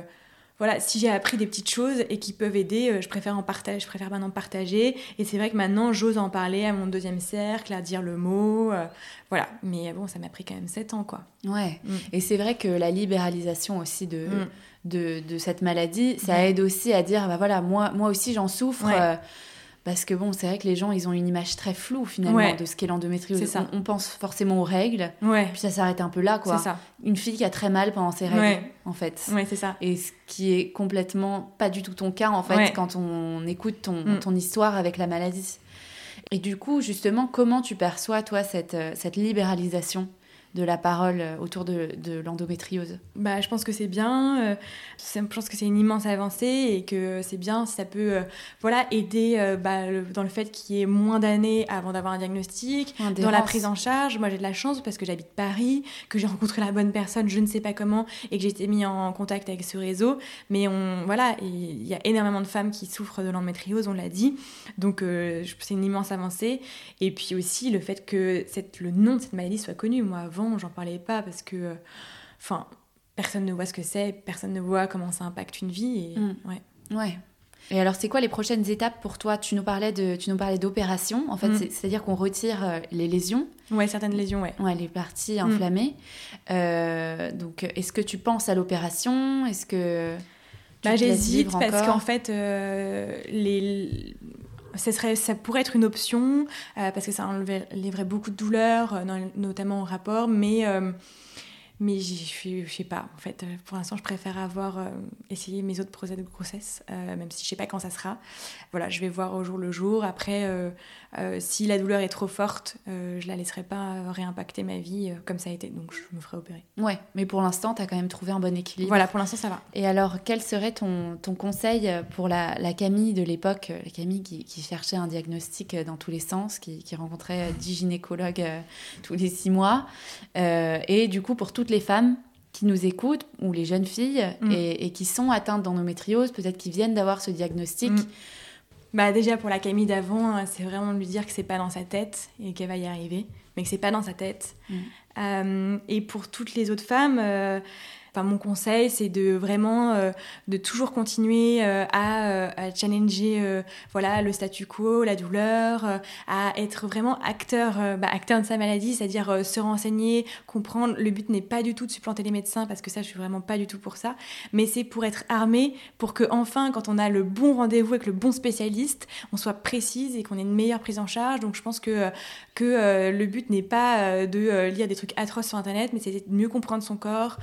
voilà, si j'ai appris des petites choses et qui peuvent aider, euh, je préfère en partager, je préfère maintenant partager. Et c'est vrai que maintenant, j'ose en parler à mon deuxième cercle, à dire le mot, euh, voilà. Mais bon, ça m'a pris quand même sept ans, quoi. Ouais. Mm. Et c'est vrai que la libéralisation aussi de, mm. de, de, cette maladie, ça aide aussi à dire, bah voilà, moi, moi aussi j'en souffre. Euh, parce que bon, c'est vrai que les gens, ils ont une image très floue finalement de ce qu'est l'endométriose. On, on, pense forcément aux règles, puis ça s'arrête un peu là, quoi. Ça. Une fille qui a très mal pendant ses règles, en fait. Ouais, c'est ça. Et ce qui est complètement pas du tout ton cas, en fait, quand on écoute ton, mm. ton histoire avec la maladie. Et du coup, justement, comment tu perçois, toi, cette, euh, cette libéralisation? De la parole euh, autour de, l'endométriose bah, Je pense que c'est bien. Euh, je pense que c'est une immense avancée et que c'est bien si ça peut euh, voilà, aider bah, dans le fait qu'il y ait moins d'années avant d'avoir un diagnostic, dans la prise en charge. Moi, j'ai de la chance parce que j'habite Paris, que j'ai rencontré la bonne personne, je ne sais pas comment, et que j'ai été mis en contact avec ce réseau. Mais on, voilà, il y a énormément de femmes qui souffrent de l'endométriose, on l'a dit. Donc, c'est une immense avancée. Et puis aussi, le fait que cette, le nom de cette maladie soit connu. Moi, avant, j'en parlais pas parce que, euh, enfin, personne ne voit ce que c'est, personne ne voit comment ça impacte une vie. Et, mm. ouais. ouais. Et alors, c'est quoi les prochaines étapes pour toi? Tu nous parlais de, tu nous parlais d'opération. En fait, mm. c'est-à-dire qu'on retire euh, les lésions. Ouais, certaines lésions, ouais. Ouais, les parties inflammées. Mm. Euh, donc, est-ce que tu penses à l'opération? Est-ce que bah, j'hésite parce qu'en fait, les ça, pourrait être une option euh, parce que ça enlèverait beaucoup de douleurs, euh, notamment au rapport, mais euh, mais je sais pas, en fait, pour l'instant, je préfère avoir essayé mes autres projets de grossesse, même si je sais pas quand ça sera. Voilà, je vais voir au jour le jour. Après, euh, si la douleur est trop forte, euh, je la laisserai pas réimpacter ma vie euh, comme ça a été, donc je me ferai opérer. Ouais, mais pour l'instant, tu as quand même trouvé un bon équilibre. Voilà, pour l'instant, ça va. Et alors, quel serait ton, ton conseil pour la, la Camille de l'époque, la Camille qui, qui, cherchait un diagnostic dans tous les sens, qui, qui rencontrait 10 gynécologues tous les six mois, et du coup, pour toutes les femmes qui nous écoutent, ou les jeunes filles, mm. et, qui sont atteintes d'endométriose, peut-être qui viennent d'avoir ce diagnostic, mm. Bah déjà pour la Camille d'avant, euh, c'est vraiment de lui dire que c'est pas dans sa tête et qu'elle va y arriver, mais que c'est pas dans sa tête. Mm. Euh, et pour toutes les autres femmes, euh, mon conseil, c'est de vraiment euh, de toujours continuer euh, euh, à, challenger voilà, le statu quo, la douleur, à être vraiment acteur, bah, acteur de sa maladie, c'est-à-dire se renseigner, comprendre. Le but n'est pas du tout de supplanter les médecins, parce que ça, je suis vraiment pas du tout pour ça, mais c'est pour être armé, pour que enfin, quand on a le bon rendez-vous avec le bon spécialiste, on soit précise et qu'on ait une meilleure prise en charge. Donc je pense que, que le but n'est pas de lire des trucs atroces sur Internet, mais c'est de mieux comprendre son corps,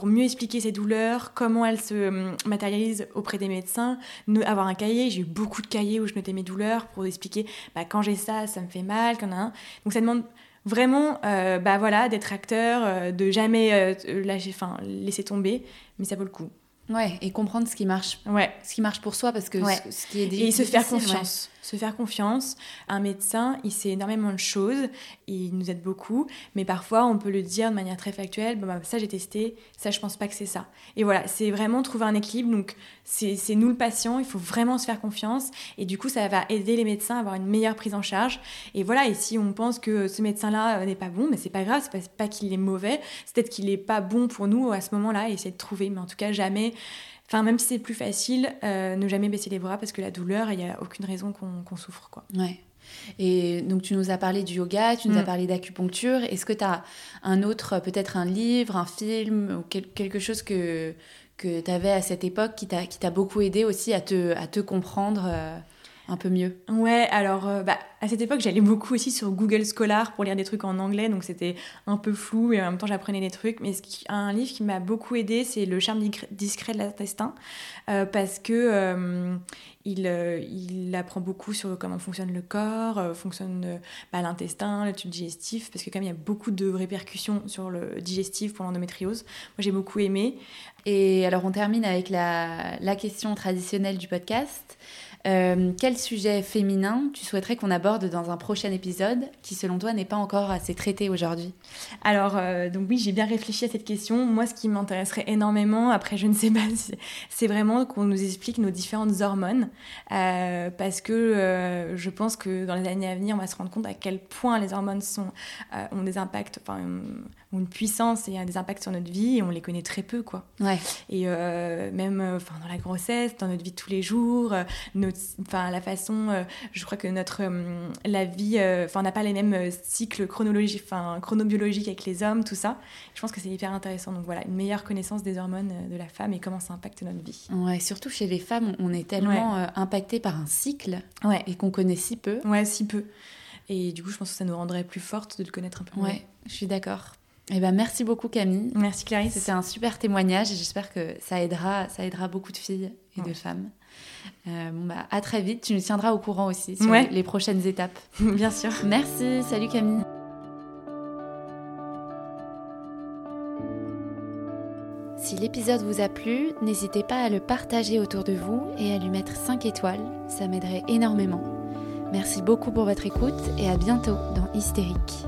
pour mieux expliquer ses douleurs, comment elles se hum, matérialisent auprès des médecins, avoir un cahier. J'ai eu beaucoup de cahiers où je notais mes douleurs pour expliquer bah, quand j'ai ça, ça me fait mal. Quand a Donc ça demande vraiment euh, bah, voilà, d'être acteur, euh, de jamais euh, lâcher, laisser tomber, mais ça vaut le coup. Ouais, et comprendre ce qui marche. Ouais. Ce qui marche pour soi, parce que ce, qui est Et se faire confiance. Se faire confiance. Un médecin, il sait énormément de choses, il nous aide beaucoup, mais parfois on peut le dire de manière très factuelle, bon, bah, ça j'ai testé, ça je pense pas que c'est ça. Et voilà, c'est vraiment trouver un équilibre, donc c'est nous le patient, il faut vraiment se faire confiance, et du coup ça va aider les médecins à avoir une meilleure prise en charge. Et voilà, et si on pense que ce médecin-là euh, n'est pas bon, mais c'est pas grave, c'est pas, pas qu'il est mauvais, c'est peut-être qu'il est pas bon pour nous à ce moment-là, et essayer de trouver, mais en tout cas jamais Enfin, même si c'est plus facile, euh, ne jamais baisser les bras parce que la douleur, il n'y a aucune raison qu'on souffre. Quoi. Ouais. Et donc, tu nous as parlé du yoga, tu nous as mm. parlé d'acupuncture. Est-ce que tu as un autre, peut-être un livre, un film, ou quelque chose que, que tu avais à cette époque qui t'a beaucoup aidé aussi à te, à te comprendre euh, un peu mieux Ouais, alors euh, bah, à cette époque, j'allais beaucoup aussi sur Google Scholar pour lire des trucs en anglais, donc c'était un peu flou et en même temps j'apprenais des trucs. Mais un livre qui m'a beaucoup aidé, c'est Le charme discret de l'intestin, euh, parce que euh, il, il, apprend beaucoup sur comment fonctionne le corps, fonctionne bah, l'intestin, le tube digestif, parce que comme il y a beaucoup de répercussions sur le digestif pour l'endométriose, moi j'ai beaucoup aimé. Et alors on termine avec la, la question traditionnelle du podcast. Euh, quel sujet féminin tu souhaiterais qu'on aborde dans un prochain épisode qui, selon toi, n'est pas encore assez traité aujourd'hui? Alors, euh, donc oui, j'ai bien réfléchi à cette question. Moi, ce qui m'intéresserait énormément, après, je ne sais pas, c'est vraiment qu'on nous explique nos différentes hormones, euh, parce que je pense que dans les années à venir, on va se rendre compte à quel point les hormones ont des impacts, ont une puissance et des impacts sur notre vie, et on les connaît très peu, quoi. Ouais. Et même, enfin, dans la grossesse, dans notre vie de tous les jours, nos enfin la façon, euh, je crois que notre euh, la vie, euh, enfin on n'a pas les mêmes cycles chronologiques, enfin chronobiologiques avec les hommes, tout ça. Je pense que c'est hyper intéressant. Donc voilà, une meilleure connaissance des hormones de la femme et comment ça impacte notre vie. Ouais, surtout chez les femmes, on est tellement impacté par un cycle ouais. et qu'on connaît si peu. Ouais, si peu. Et du coup, je pense que ça nous rendrait plus fortes de le connaître un peu mieux. Ouais, je suis d'accord. Eh ben, merci beaucoup Camille. Merci Clarisse. C'était un super témoignage et j'espère que ça aidera, ça aidera beaucoup de filles et de femmes. Euh, bon bah, à très vite, tu nous tiendras au courant aussi sur les prochaines étapes. [LAUGHS] Bien sûr. Merci, salut Camille. Si l'épisode vous a plu, n'hésitez pas à le partager autour de vous et à lui mettre 5 étoiles, ça m'aiderait énormément. Merci beaucoup pour votre écoute et à bientôt dans Hystérique.